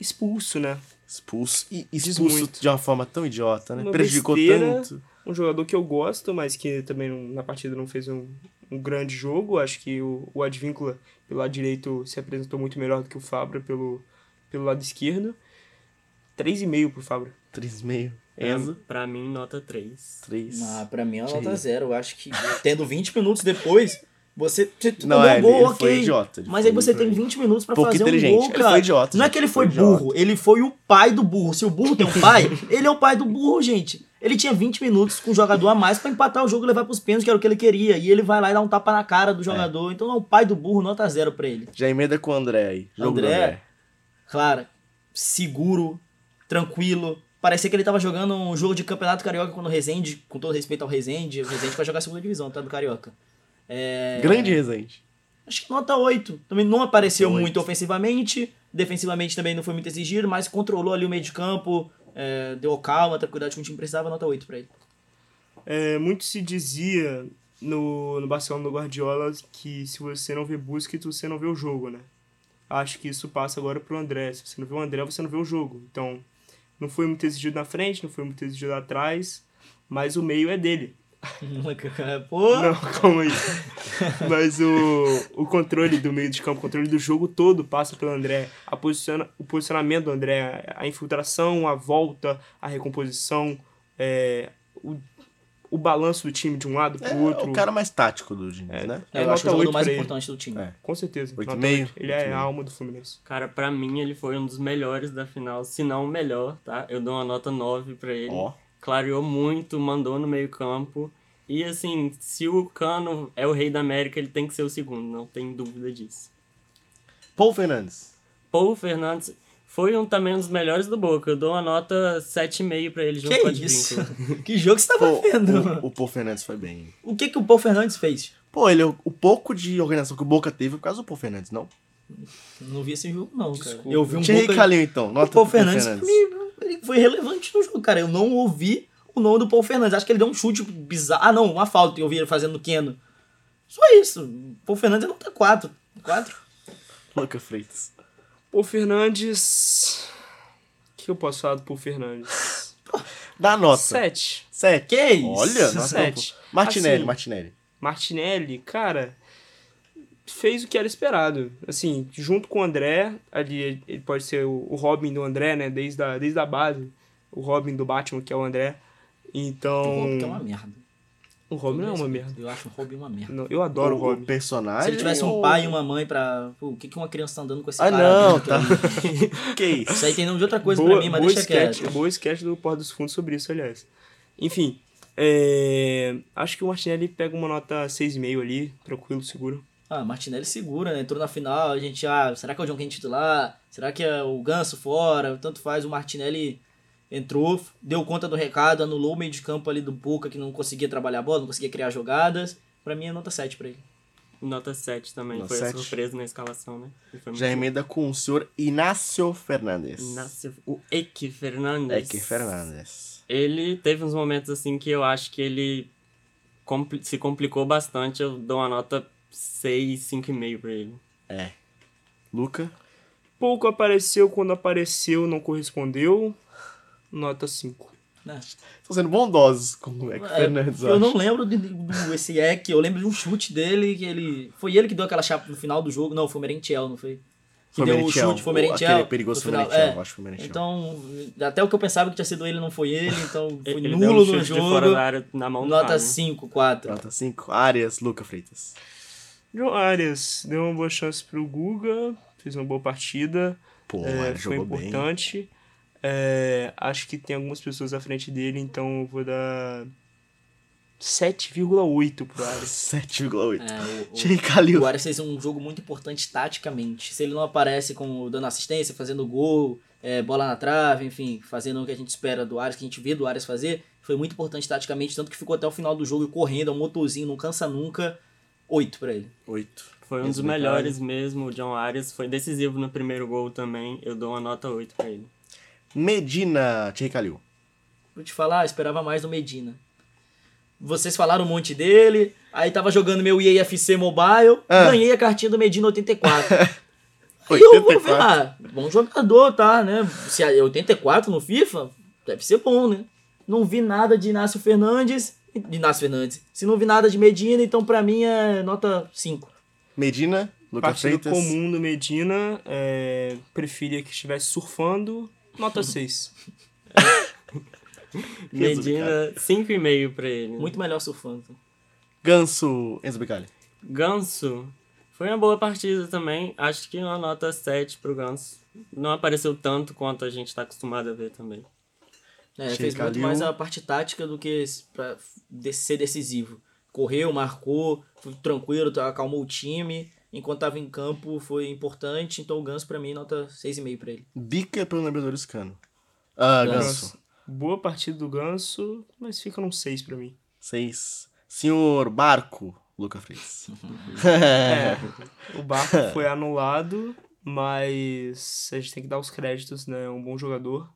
expulso, né? Expulso. E expulso muito. de uma forma tão idiota, né? Uma Prejudicou besteira. tanto. Um jogador que eu gosto, mas que também não- na partida não fez um, um grande jogo. Acho que o, o Advíncula, pelo lado direito, se apresentou muito melhor do que o Fabra pelo, pelo lado esquerdo. 3,5 pro Fabra. 3,5. Pra- Enzo. Pra mim, nota 3. 3. Ah, pra mim é nota zero. Eu acho que tendo 20 minutos depois, você. você Não, é, um ele- gol, ele ok. foi idiota, ele Mas foi aí você tem 20 minutos pra Pouco fazer um gol, Ele cara. foi idiota, Não é que ele foi foi idiota. burro, ele foi o pai do burro. Se o burro tem um pai, ele é o pai do burro, gente. Ele tinha 20 minutos com um jogador a mais pra empatar o jogo e levar pros pênaltis, que era o que ele queria. E ele vai lá e dá um tapa na cara do jogador. Então é o pai do burro, nota zero pra ele. Já emenda com o André aí. Jogo do André, claro, seguro, tranquilo. Parecia que ele tava jogando um jogo de campeonato carioca quando o Rezende, com todo respeito ao Rezende, o Rezende vai jogar a segunda divisão, tá? Do Carioca. É... Grande Resende. Acho que nota 8. Também não apareceu Nota oito. muito ofensivamente. Defensivamente também não foi muito exigido, mas controlou ali o meio de campo. é, deu calma, tranquilidade que o time precisava, nota 8 pra ele. É, muito se dizia no, no Barcelona do Guardiola que se você não vê Busquets, você não vê o jogo, né? Acho que isso passa agora pro André. Se você não vê o André, você não vê o jogo. Então, não foi muito exigido na frente, não foi muito exigido atrás, mas o meio é dele. Pô, Não, calma aí. Mas o, o controle do meio de campo, o controle do jogo todo passa pelo André. A posiciona, o posicionamento do André, a infiltração, a volta, a recomposição, é, o, o balanço do time de um lado pro É outro. o cara mais tático do Diniz, É. né? eu nota acho o mais importante do time. É. Com certeza. Oito e nota meio? oito. Ele Oito é a meio. alma do Fluminense. Cara, pra mim ele foi um dos melhores da final, se não o melhor, tá? Eu dou uma nota 9 pra ele. Ó. Clareou muito, mandou no meio campo. E assim, se o Cano é o rei da América, ele tem que ser o segundo, não tem dúvida disso. Paul Fernandes. Paul Fernandes foi um, também um dos melhores do Boca. Eu dou uma nota 7,5 pra ele junto com Que a isso? Que jogo você tava Pô, vendo? o, o Paul Fernandes foi bem. O que que o Paul Fernandes fez? Pô, ele, o pouco de organização que o Boca teve foi por causa do Paul Fernandes, não? Não vi esse jogo, não, cara. Desculpa. Eu vi um Thierry Boca... Calil, então. O Nota Paul pro Paul Fernandes, pra mim, ele foi relevante no jogo, cara. Eu não ouvi o nome do Paul Fernandes. Acho que ele deu um chute bizarro. Ah, não, uma falta que eu vi ele fazendo no Keno. Só isso. O Paul Fernandes é nota 4. 4? Luca Freitas. Pô, Fernandes. O que eu posso falar do Pô Fernandes? Dá nota. Sete. Sete. Que isso? Olha, nota Sete. pô. Martinelli, Assim, Martinelli. Martinelli, cara, fez o que era esperado. Assim, junto com o André, ali ele pode ser o, Robin do André, né? Desde a, desde a base. O Robin do Batman, que é o André. Então. O Robin que é uma merda. O Robin não é uma merda. Eu acho o Robin uma merda. Não, eu adoro o, o, Robin. personagem. Se ele tivesse um ou- pai e uma mãe pra. Pô, o que, que uma criança tá andando com esse Ah, cara? não, adulto tá. aí? que isso? Isso aí tem nome de outra coisa boa, pra mim, mas deixa sketch, quieto. boa sketch do Porto dos Fundos sobre isso, aliás. Enfim, é, acho que o Martinelli pega uma nota 6,5 ali, tranquilo, seguro. Ah, Martinelli segura, né? Entrou na final, a gente, ah, será que é o John Kennedy titular? Será que é o Ganso fora? Tanto faz, o Martinelli entrou, deu conta do recado, anulou o meio de campo ali do Boca, que não conseguia trabalhar a bola, não conseguia criar jogadas. Pra mim é nota 7 pra ele. Nota 7 também, Nota foi a sete. surpresa na escalação, né? Já emenda com o senhor Inácio Fernandes. Inácio- O Eike Fernandes. Que Fernandes. Ele teve uns momentos assim que eu acho que ele compli- se complicou bastante. Eu dou uma nota 6, 5,5 pra ele. É. Luca. Pouco apareceu, quando apareceu não correspondeu, nota 5. Né? Estão sendo bondosos com o Eck É, Fernandes, eu não acho. lembro de, do esse Eck, eu lembro de um chute dele que ele. Foi ele que deu aquela chapa no final do jogo. Não, foi o Merentiel, não foi? Que Foi deu o chute, foi o o- Merentiel. aquele perigoso foi Merentiel, é. eu acho que foi o Merentiel. Então, até o que eu pensava que tinha sido ele não foi ele, então foi Ele deu nulo um no jogo. fora da área na mão Nota Ryan. 5, 4. Nota 5. Arias, Luca Freitas. João Arias deu uma boa chance pro Guga, fez uma boa partida, Pô, é, foi jogou bem. importante. É, acho que tem algumas pessoas à frente dele, então eu vou dar 7,8 pro Arias. 7,8. É, o, Thierry o, Calil. o Arias fez um jogo muito importante taticamente. Se ele não aparece com dando assistência, fazendo gol, é, bola na trave, enfim, fazendo o que a gente espera do Arias, que a gente vê do Arias fazer, foi muito importante taticamente, tanto que ficou até o final do jogo correndo, é um motorzinho, não cansa nunca. 8 pra ele. 8. Foi um dos melhores mesmo. O John Arias foi decisivo no primeiro gol também. Eu dou uma nota 8 pra ele. Medina, Thierry Calil. Vou te falar, esperava mais do Medina. Vocês falaram um monte dele, aí tava jogando meu EAFC Mobile, Ah. ganhei a cartinha do Medina 84. Aí eu vou ver, 84. ah, bom jogador, tá, né? Se é 84 no FIFA, deve ser bom, né? Não vi nada de Inácio Fernandes, de Inácio Fernandes. Se não vi nada de Medina, então pra mim é nota 5. Medina, Luca Partida Freitas. comum do Medina, é, preferia que estivesse surfando, nota 6. Medina, 5,5 pra ele. Muito melhor surfando. Ganso, Enzo Bicalli. Ganso. Foi uma boa partida também. Acho que uma nota 7 pro Ganso. Não apareceu tanto quanto a gente tá acostumado a ver também. É, Thierry fez muito mais a parte tática do que pra de- ser decisivo. Correu, marcou, foi tranquilo, tá- acalmou o time. Enquanto tava em campo, foi importante. Então o Ganso, pra mim, nota 6,5 pra ele. Bica pelo Libertadores Cano. Ah, Ganso. Ganso. Boa partida do Ganso, mas fica num 6 pra mim. Seis. Senhor Barco, Luca Freitas. É, o Barco foi anulado, mas a gente tem que dar os créditos, né? É um bom jogador.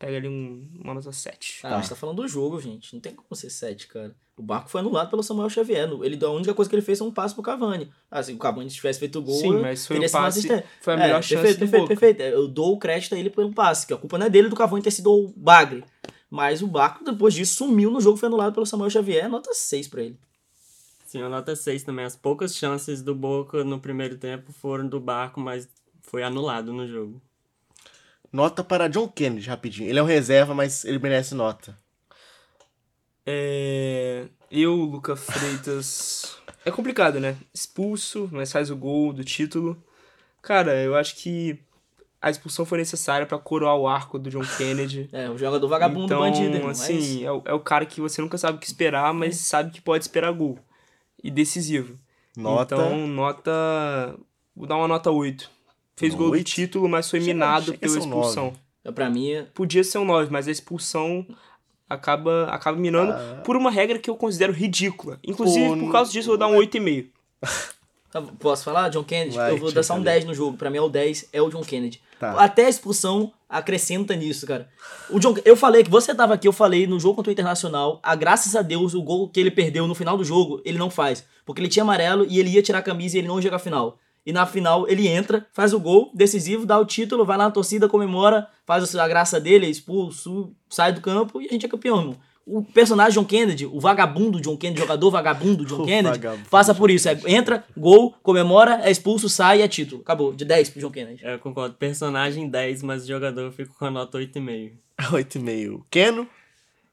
Pega ali um, uma nota 7. Ah, a gente tá falando do jogo, gente. Não tem como ser 7, cara. O Barco foi anulado pelo Samuel Xavier. Ele, a única coisa que ele fez foi um passe pro Cavani. Ah, se o Cavani tivesse feito o gol, Sim, mas foi teria uma passe- foi a É, melhor chance perfeito, do perfeito, Boca. perfeito. Eu dou o crédito a ele pelo passe, que a culpa não é dele do Cavani ter sido o bagre. Mas o Barco, depois disso, sumiu no jogo, foi anulado pelo Samuel Xavier. Nota 6 pra ele. Sim, a nota 6 também. As poucas chances do Boca no primeiro tempo foram do Barco, mas foi anulado no jogo. Nota para John Kennedy, rapidinho. Ele é um reserva, mas ele merece nota. É, eu, Luca Freitas. É complicado, né? Expulso, mas faz o gol do título. Cara, eu acho que a expulsão foi necessária pra coroar o arco do John Kennedy. É, o jogador vagabundo então, bandido, irmão. é assim, é, o, é o cara que você nunca sabe o que esperar, mas sabe que pode esperar gol. E decisivo. Nota. Então, nota. Vou dar uma nota 8. Fez gol do Oito? título, mas foi Chega- minado chega pela expulsão. É, Pra mim, é- Podia ser um 9, mas a expulsão acaba, acaba minando por uma regra que eu considero ridícula. Inclusive, Pô, por causa disso, eu vou dar um 8,5. Tá, Posso falar? John Kennedy? Vai, eu vou dar só um ali. 10 no jogo. Pra mim é o 10, é o John Kennedy. Tá. Até a expulsão acrescenta nisso, cara. O John, eu falei que você tava aqui, eu falei no jogo contra o Internacional, a graças a Deus, o gol que ele perdeu no final do jogo, ele não faz. Porque ele tinha amarelo e ele ia tirar a camisa e ele não ia jogar a final. E na final ele entra, faz o gol decisivo, dá o título, vai lá na torcida, comemora, faz a graça dele, é expulso, sai do campo e a gente é campeão, irmão. O personagem John Kennedy, o vagabundo John Kennedy, jogador vagabundo John O Kennedy, vagabundo. passa por isso. É, entra, gol, comemora, é expulso, sai e é título. Acabou. De 10 pro John Kennedy. É, Eu concordo. Personagem 10, mas jogador eu fico com a nota 8,5. 8,5. Keno.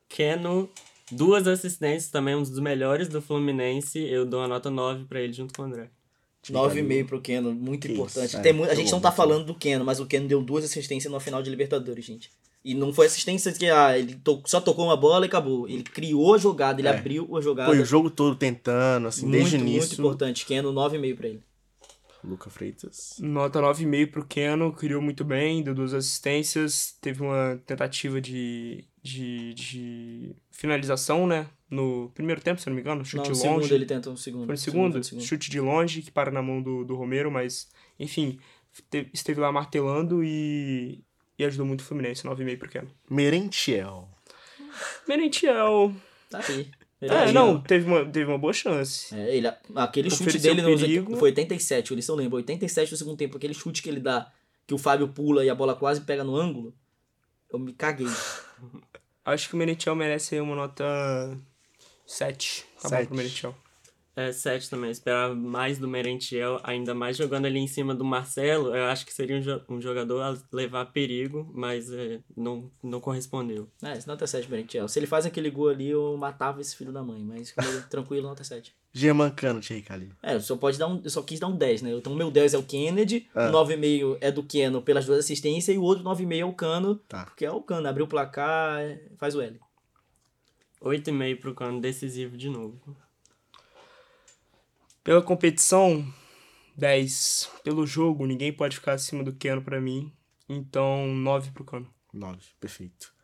Keno, duas assistências, também um dos melhores do Fluminense. Eu dou a nota 9 pra ele junto com o André. 9,5 pro Keno, muito Que importante. isso, é, Tem mu- a gente não tá falando do Keno, mas o Keno deu duas assistências na final de Libertadores, gente. E não foi assistência que ah, ele to- só tocou uma bola e acabou. Ele criou a jogada, ele É. abriu a jogada. Foi o jogo todo tentando, assim, muito, desde o muito início. importante. Keno, 9,5 pra ele. Luca Freitas. Nota 9,5 pro Keno, criou muito bem, deu duas assistências, teve uma tentativa de, de, de finalização, né? No primeiro tempo, se eu não me engano, Não, chute no segundo longe. ele tenta um segundo. Foi no segundo? no segundo. Chute de longe, que para na mão do, do Romero, mas, enfim, te- esteve lá martelando e, e ajudou muito o Fluminense, 9,5 pro Keno. Merentiel. Merentiel. Tá aí. É, Ele- não, teve uma, teve uma boa chance. É, ele, aquele chute dele no, foi 87, o Lisson lembra, 87 do segundo tempo, aquele chute que ele dá, que o Fábio pula e a bola quase pega no ângulo, eu me caguei. Acho que o Merentiel merece aí uma nota 7. Tá bom Sete. pro Merentiel. É, 7 também. Eu esperava mais do Merentiel, ainda mais jogando ali em cima do Marcelo. Eu acho que seria um, jo- um jogador a levar perigo, mas é, não, não correspondeu. É, esse nota 7 Merentiel. Se ele faz aquele gol ali, eu matava esse filho da mãe, mas tranquilo, nota 7. Germancano, Thierry Calil. É, só pode dar um, eu só quis dar um 10, né? Então o meu 10 é o Kennedy, Ah. o 9,5 é do Keno pelas duas assistências e o outro 9,5 é o Cano, Tá. porque é o Cano, abriu o placar, faz o L. 8,5 pro Cano, decisivo de novo. Pela competição, 10. Pelo jogo, ninguém pode ficar acima do Keno pra mim. Então, 9 pro Cano. 9. Perfeito.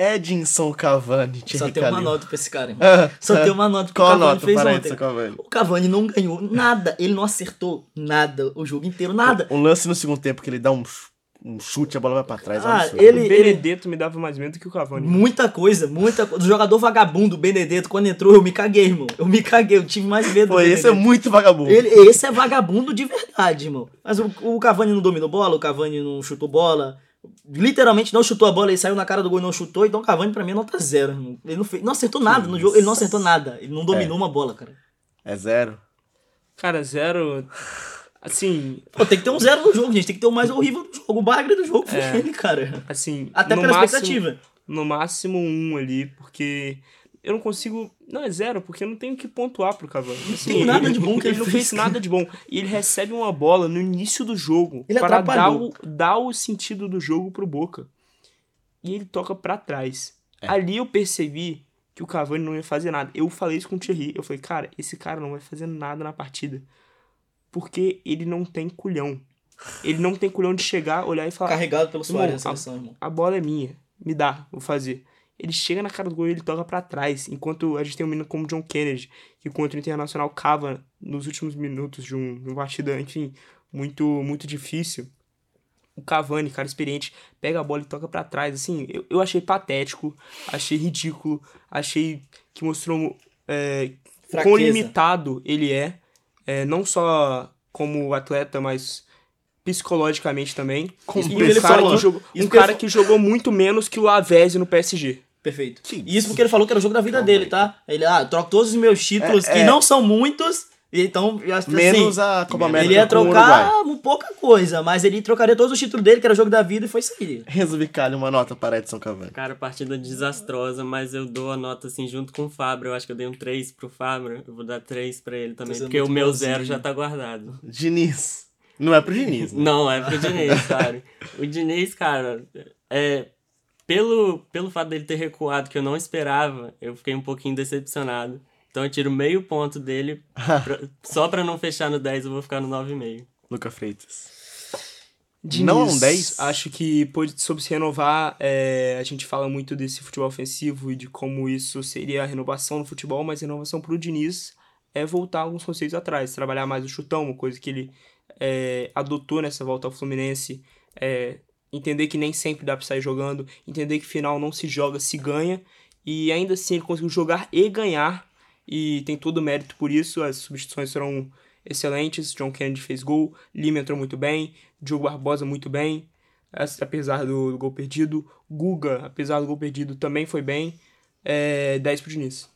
Edinson Cavani, Só Thierry tem uma nota pra esse cara, irmão. Ah, Só ah. tem uma nota que Qual o a Cavani nota fez para ontem. Cavani? O Cavani não ganhou nada. Ele não acertou nada o jogo inteiro, nada. Um lance no segundo tempo que ele dá um, ch- um chute, a bola vai pra trás. é um Ah, absurdo. ele- o Benedetto me dava mais medo que o Cavani. Muita coisa, muita coisa. O jogador vagabundo, o Benedetto, quando entrou, eu me caguei, irmão. Eu me caguei, eu tive mais medo Pô, do esse é muito vagabundo. Ele, esse é vagabundo de verdade, irmão. Mas o, o Cavani não dominou bola, o Cavani não chutou bola. Literalmente não chutou a bola, ele saiu na cara do gol e não chutou. Então o Cavani pra mim é nota zero. irmão. Ele não, fez, não acertou nada no jogo, ele não acertou nada. Ele não dominou uma bola, cara. É zero. Cara, zero. Assim, Pô, tem que ter um zero no jogo, gente. Tem que ter o mais horrível do jogo. O bagre do jogo foi É. ele, cara. assim. Até pela máximo, expectativa. No máximo um ali, porque eu não consigo. Não, é zero, porque eu não tenho que pontuar pro Cavani. Assim, tem nada de bom que ele não fez, nada de bom. E ele recebe uma bola no início do jogo Ele para dar o, dar o sentido do jogo pro Boca. e ele toca pra trás. É. Ali eu percebi que o Cavani não ia fazer nada. Eu falei isso com o Thierry. Eu falei, cara, esse cara não vai fazer nada na partida. Porque ele não tem culhão. Ele não tem culhão de chegar, olhar e falar: Carregado pelo Soares na a- seleção, irmão. a bola é minha, me dá, vou fazer. Ele chega na cara do gol e ele toca pra trás, enquanto a gente tem um menino como John Kennedy, que contra o Internacional cava nos últimos minutos de, um, de uma partida, enfim, muito, muito difícil. O Cavani, cara experiente, pega a bola e toca pra trás. Assim, eu, eu achei patético, achei ridículo, achei que mostrou é, quão limitado ele é, é, não só como atleta, mas psicologicamente também. Como E um ele cara, falou- que jogou, um cara que jogou muito menos que o Lavezzi no PSG. Perfeito. E isso porque ele falou que era o jogo da vida dele, tá? Ele, ah, troco todos os meus títulos, É, que é. não são muitos, então, eu acho que, Menos assim, a Copa América ele ia trocar um pouca coisa, mas ele trocaria todos os títulos dele, que era o jogo da vida, e foi isso aí. Renzo Vicali, uma nota para Edson Cavani. Cara, partida desastrosa, mas eu dou a nota assim junto com o Fábio. Eu acho que eu dei um 3 pro Fábio. Eu vou dar 3 pra ele também, porque o meu bonzinho. zero já tá guardado. Diniz. Não é pro Diniz, né? Não, é pro Diniz, cara. O Diniz, cara, é. Pelo, pelo fato dele ter recuado, que eu não esperava, eu fiquei um pouquinho decepcionado. Então eu tiro meio ponto dele. pra- só pra não fechar no 10, eu vou ficar no 9,5. Luca Freitas. Diniz, Não é um 10? Acho que pode, sobre se renovar, é, a gente fala muito desse futebol ofensivo e de como isso seria a renovação no futebol, mas a renovação pro Diniz é voltar alguns conceitos atrás, trabalhar mais o chutão, uma coisa que ele é, adotou nessa volta ao Fluminense, é, entender que nem sempre dá pra sair jogando, entender que final não se joga, se ganha, e ainda assim ele conseguiu jogar e ganhar, e tem todo o mérito por isso, as substituições foram excelentes, John Kennedy fez gol, Lima entrou muito bem, Diogo Barbosa muito bem, as- apesar do, gol perdido, Guga, apesar do gol perdido, também foi bem, é, 10 pro Diniz.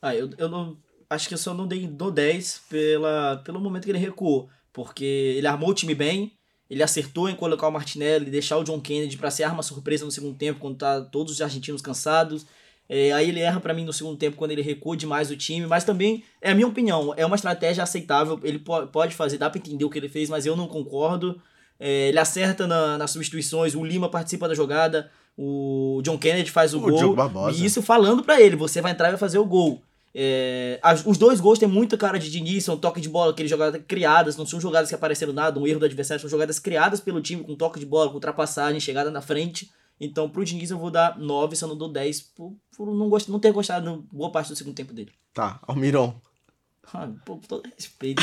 Ah, eu, eu não. Acho que eu só não dei do 10 pela, pelo momento que ele recuou. Porque ele armou o time bem, ele acertou em colocar o Martinelli, deixar o John Kennedy pra ser arma surpresa no segundo tempo, quando tá todos os argentinos cansados. É, aí ele erra pra mim no segundo tempo quando ele recua demais o time, mas também, é a minha opinião, é uma estratégia aceitável. Ele po- pode fazer, dá pra entender o que ele fez, mas eu não concordo. É, ele acerta na- nas substituições, o Lima participa da jogada, o John Kennedy faz o, O gol. E isso falando pra ele, você vai entrar e vai fazer o gol. É, as- os dois gols têm muita cara de Diniz, são toque de bola, aqueles jogadas criadas, não são jogadas que apareceram nada, um erro do adversário, são jogadas criadas pelo time, com toque de bola, com ultrapassagem, chegada na frente. Então, pro Diniz eu vou dar 9, se eu não dou 10, por, por não, gost, não ter gostado boa parte do segundo tempo dele. Tá, Almiron. Ah, pô, com todo respeito.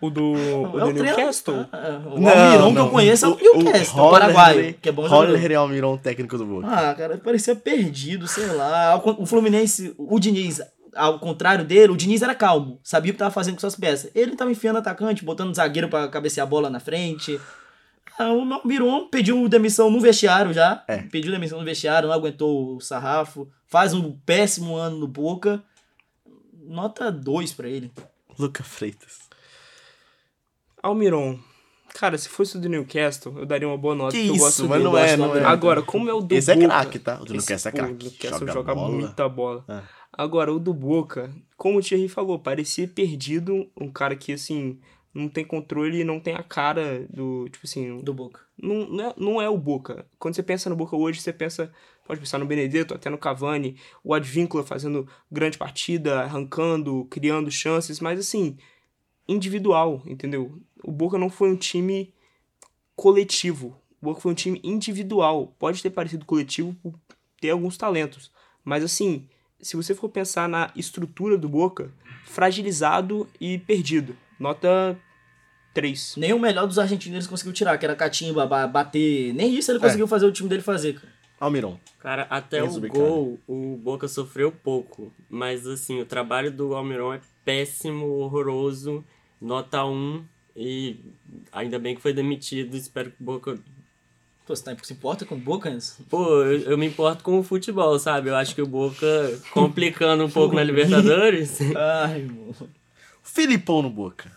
O do, o É do Newcastle? Ah, O Almiron que eu conheço é o Newcastle, o paraguaio, que é bom jogador. Roller e Almiron, técnico do Boca. Ah, cara, parecia perdido, sei lá. O Fluminense, o Diniz, ao contrário dele, o Diniz era calmo, sabia o que tava fazendo com suas peças. Ele tava enfiando atacante, botando zagueiro pra cabecear a bola na frente. Ah, O Miron pediu demissão no vestiário já. É. Pediu demissão no vestiário, não aguentou o sarrafo. Faz um péssimo ano no Boca. Nota 2 pra ele. Luca Freitas. Almiron. Cara, se fosse o do Newcastle, eu daria uma boa nota, Que isso, gosto mas dele. não é, não é. Agora, como é o do Esse é Boca... craque, tá? O do esse- Newcastle é craque. O Newcastle Joga joga, bola. muita bola. É. Agora, o do Boca, como o Thierry falou, parecia perdido, um cara que, assim, não tem controle e não tem a cara do, tipo assim, Do Boca. não, não, é, não é o Boca. Quando você pensa no Boca hoje, você pensa, pode pensar no Benedetto, até no Cavani, o Advíncula fazendo grande partida, arrancando, criando chances, mas assim, individual, entendeu? O Boca não foi um time coletivo. O Boca foi um time individual. Pode ter parecido coletivo por ter alguns talentos, mas assim, se você for pensar na estrutura do Boca, fragilizado e perdido. Nota 3. Nem o melhor dos argentinos conseguiu tirar, que era catimba, ba- bater. Nem isso ele É. conseguiu fazer o time dele fazer. cara. Almiron. Cara, até Enzo o gol, o Boca sofreu pouco. Mas, assim, o trabalho do Almiron é péssimo, horroroso. Nota 1. E ainda bem que foi demitido. Espero que o Boca. Pô, você tá, se importa com o Boca? Pô, eu, eu me importo com o futebol, sabe? Eu acho que o Boca, complicando um pouco na Libertadores. Ai, mano. Filipão no Boca.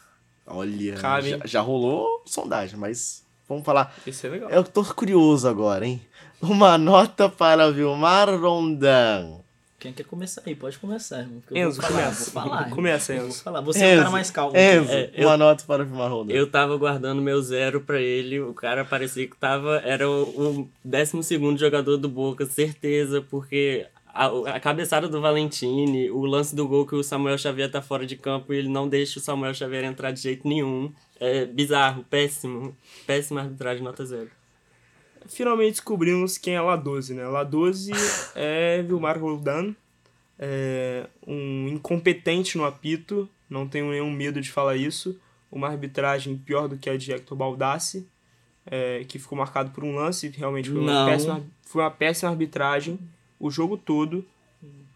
Olha, Cabe, já, já rolou sondagem, mas vamos falar. Esse é legal. Eu tô curioso agora, hein? Uma nota para Vilmar Rondão. Quem quer começar aí? Pode começar, irmão. Enzo, vou falar, começa. Vou falar, irmão. Começa, Eu Vou Enzo. falar. Você é o cara mais calmo. Enzo, É, eu- uma nota para o Vimarroda. Eu tava guardando meu zero pra ele, o cara parecia que tava. Era o, o 12 jogador do Boca, certeza, porque a, a cabeçada do Valentini, o lance do gol que o Samuel Xavier tá fora de campo e ele não deixa o Samuel Xavier entrar de jeito nenhum. É bizarro, péssimo. Péssima arbitragem, nota zero. Finalmente descobrimos quem é La 12, né? La 12 é Vilmar Roldan, é um incompetente no apito, não tenho nenhum medo de falar isso. Uma arbitragem pior do que a de Hector Baldassi, é, que ficou marcado por um lance, realmente foi uma, Não. péssima, foi uma péssima arbitragem o jogo todo.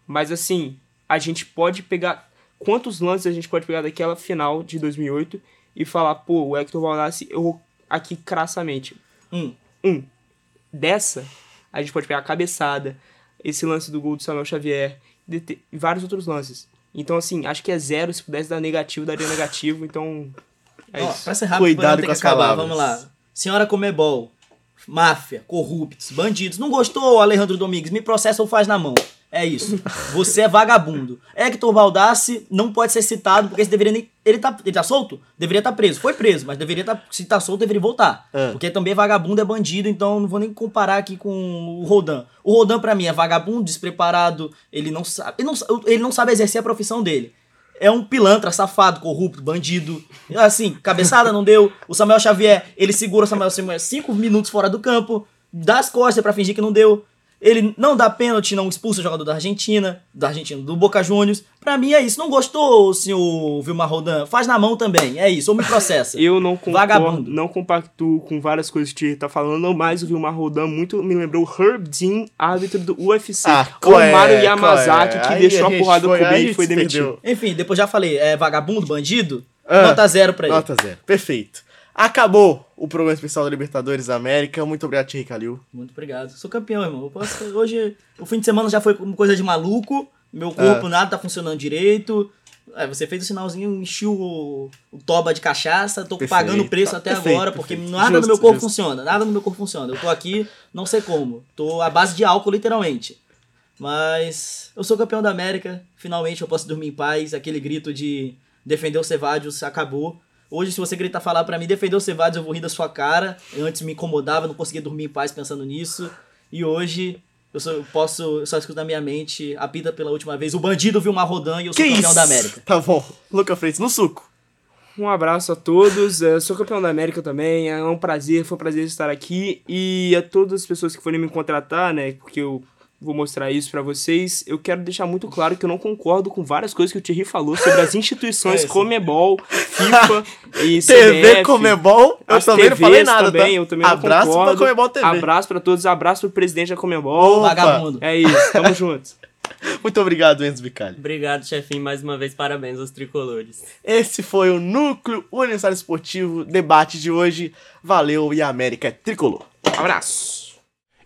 Mas assim, a gente pode pegar. Quantos lances a gente pode pegar daquela final de 2008 e falar, pô, o Hector Baldassi errou aqui crassamente? Um. Um. Dessa, a gente pode pegar a cabeçada, esse lance do gol do Samuel Xavier e vários outros lances. Então, assim, acho que é zero. Se pudesse dar negativo, daria negativo. Então, é Ó, isso. pra ser rápido, Cuidado com as acabar. palavras. Vamos lá. Senhora Comebol, máfia, corruptos, bandidos. Não gostou, Alejandro Domingues? Me processa ou faz na mão. É isso. Você é vagabundo. Hector Baldassi não pode ser citado, porque deveria nem. Ele tá, ele tá solto? Deveria estar preso. Foi preso, mas deveria estar. se tá solto, deveria voltar. É. Porque também é vagabundo, é bandido, então não vou nem comparar aqui com o Rodan. O Rodan, pra mim, é vagabundo, despreparado, ele não sabe. Ele não, ele não sabe exercer a profissão dele. É um pilantra, safado, corrupto, bandido. Assim, cabeçada não deu. O Samuel Xavier, ele segura o Samuel Xavier cinco minutos fora do campo, dá as costas pra fingir que não deu. Ele não dá pênalti, não expulsa o jogador da Argentina, da Argentina, do Boca Juniors. Pra mim é isso. Não gostou, senhor Vilmar Rodan? Faz na mão também. É isso, ou me processa. Eu não concordo, Vagabundo. não compactuo com várias coisas que o tá falando, mas o Vilmar Rodan muito me lembrou o Herb Dean, árbitro do UFC. Ah, qual é, o Mário qual Yamazaki, é? que Aí deixou a a, porrada foi- com o e foi demitido. perdeu. Enfim, depois já falei, é vagabundo, bandido? Ah, Nota zero pra ele. Nota zero. Perfeito. Acabou o programa especial da Libertadores da América. Muito obrigado, Thierry Calil. Muito obrigado. Sou campeão, irmão. Eu posso- hoje, o fim de semana já foi como coisa de maluco. Meu corpo É. nada tá funcionando direito. É, você fez o sinalzinho, encheu o, o toba de cachaça. Tô Perfeito. pagando o preço até Perfeito, agora, porque perfeito. nada Justo, no meu corpo justo. funciona. Nada no meu corpo funciona. Eu tô aqui, não sei como. Tô à base de álcool, literalmente. Mas eu sou campeão da América. Finalmente eu posso dormir em paz. Aquele grito de defender o Cevadios acabou. Hoje, se você gritar falar pra mim defender o Cevadios, eu vou rir da sua cara. Eu antes me incomodava, não conseguia dormir em paz pensando nisso. E hoje eu, só, eu posso, eu só escuto na minha mente, apita pela última vez, o bandido Vilmar Rodan e eu sou Que campeão isso? da América. Tá bom. Luca Freitas, no suco. Um abraço a todos, eu sou campeão da América também, é um prazer, foi um prazer estar aqui e a todas as pessoas que forem me contratar, né, porque eu vou mostrar isso pra vocês, eu quero deixar muito claro que eu não concordo com várias coisas que o Thierry falou sobre as instituições É. Comebol, FIFA e TV CBF. Comebol. Eu As também não falei nada, também, tá? eu também não Abraço concordo. pra Comebol TV. Abraço pra todos, abraço pro presidente da Comebol. Opa. Vagabundo. É isso, tamo junto. Muito obrigado, Enzo Bicalho. Obrigado, chefinho, mais uma vez, parabéns aos tricolores. Esse foi o Núcleo Universitário Esportivo debate de hoje. Valeu e a América é tricolor. Abraço.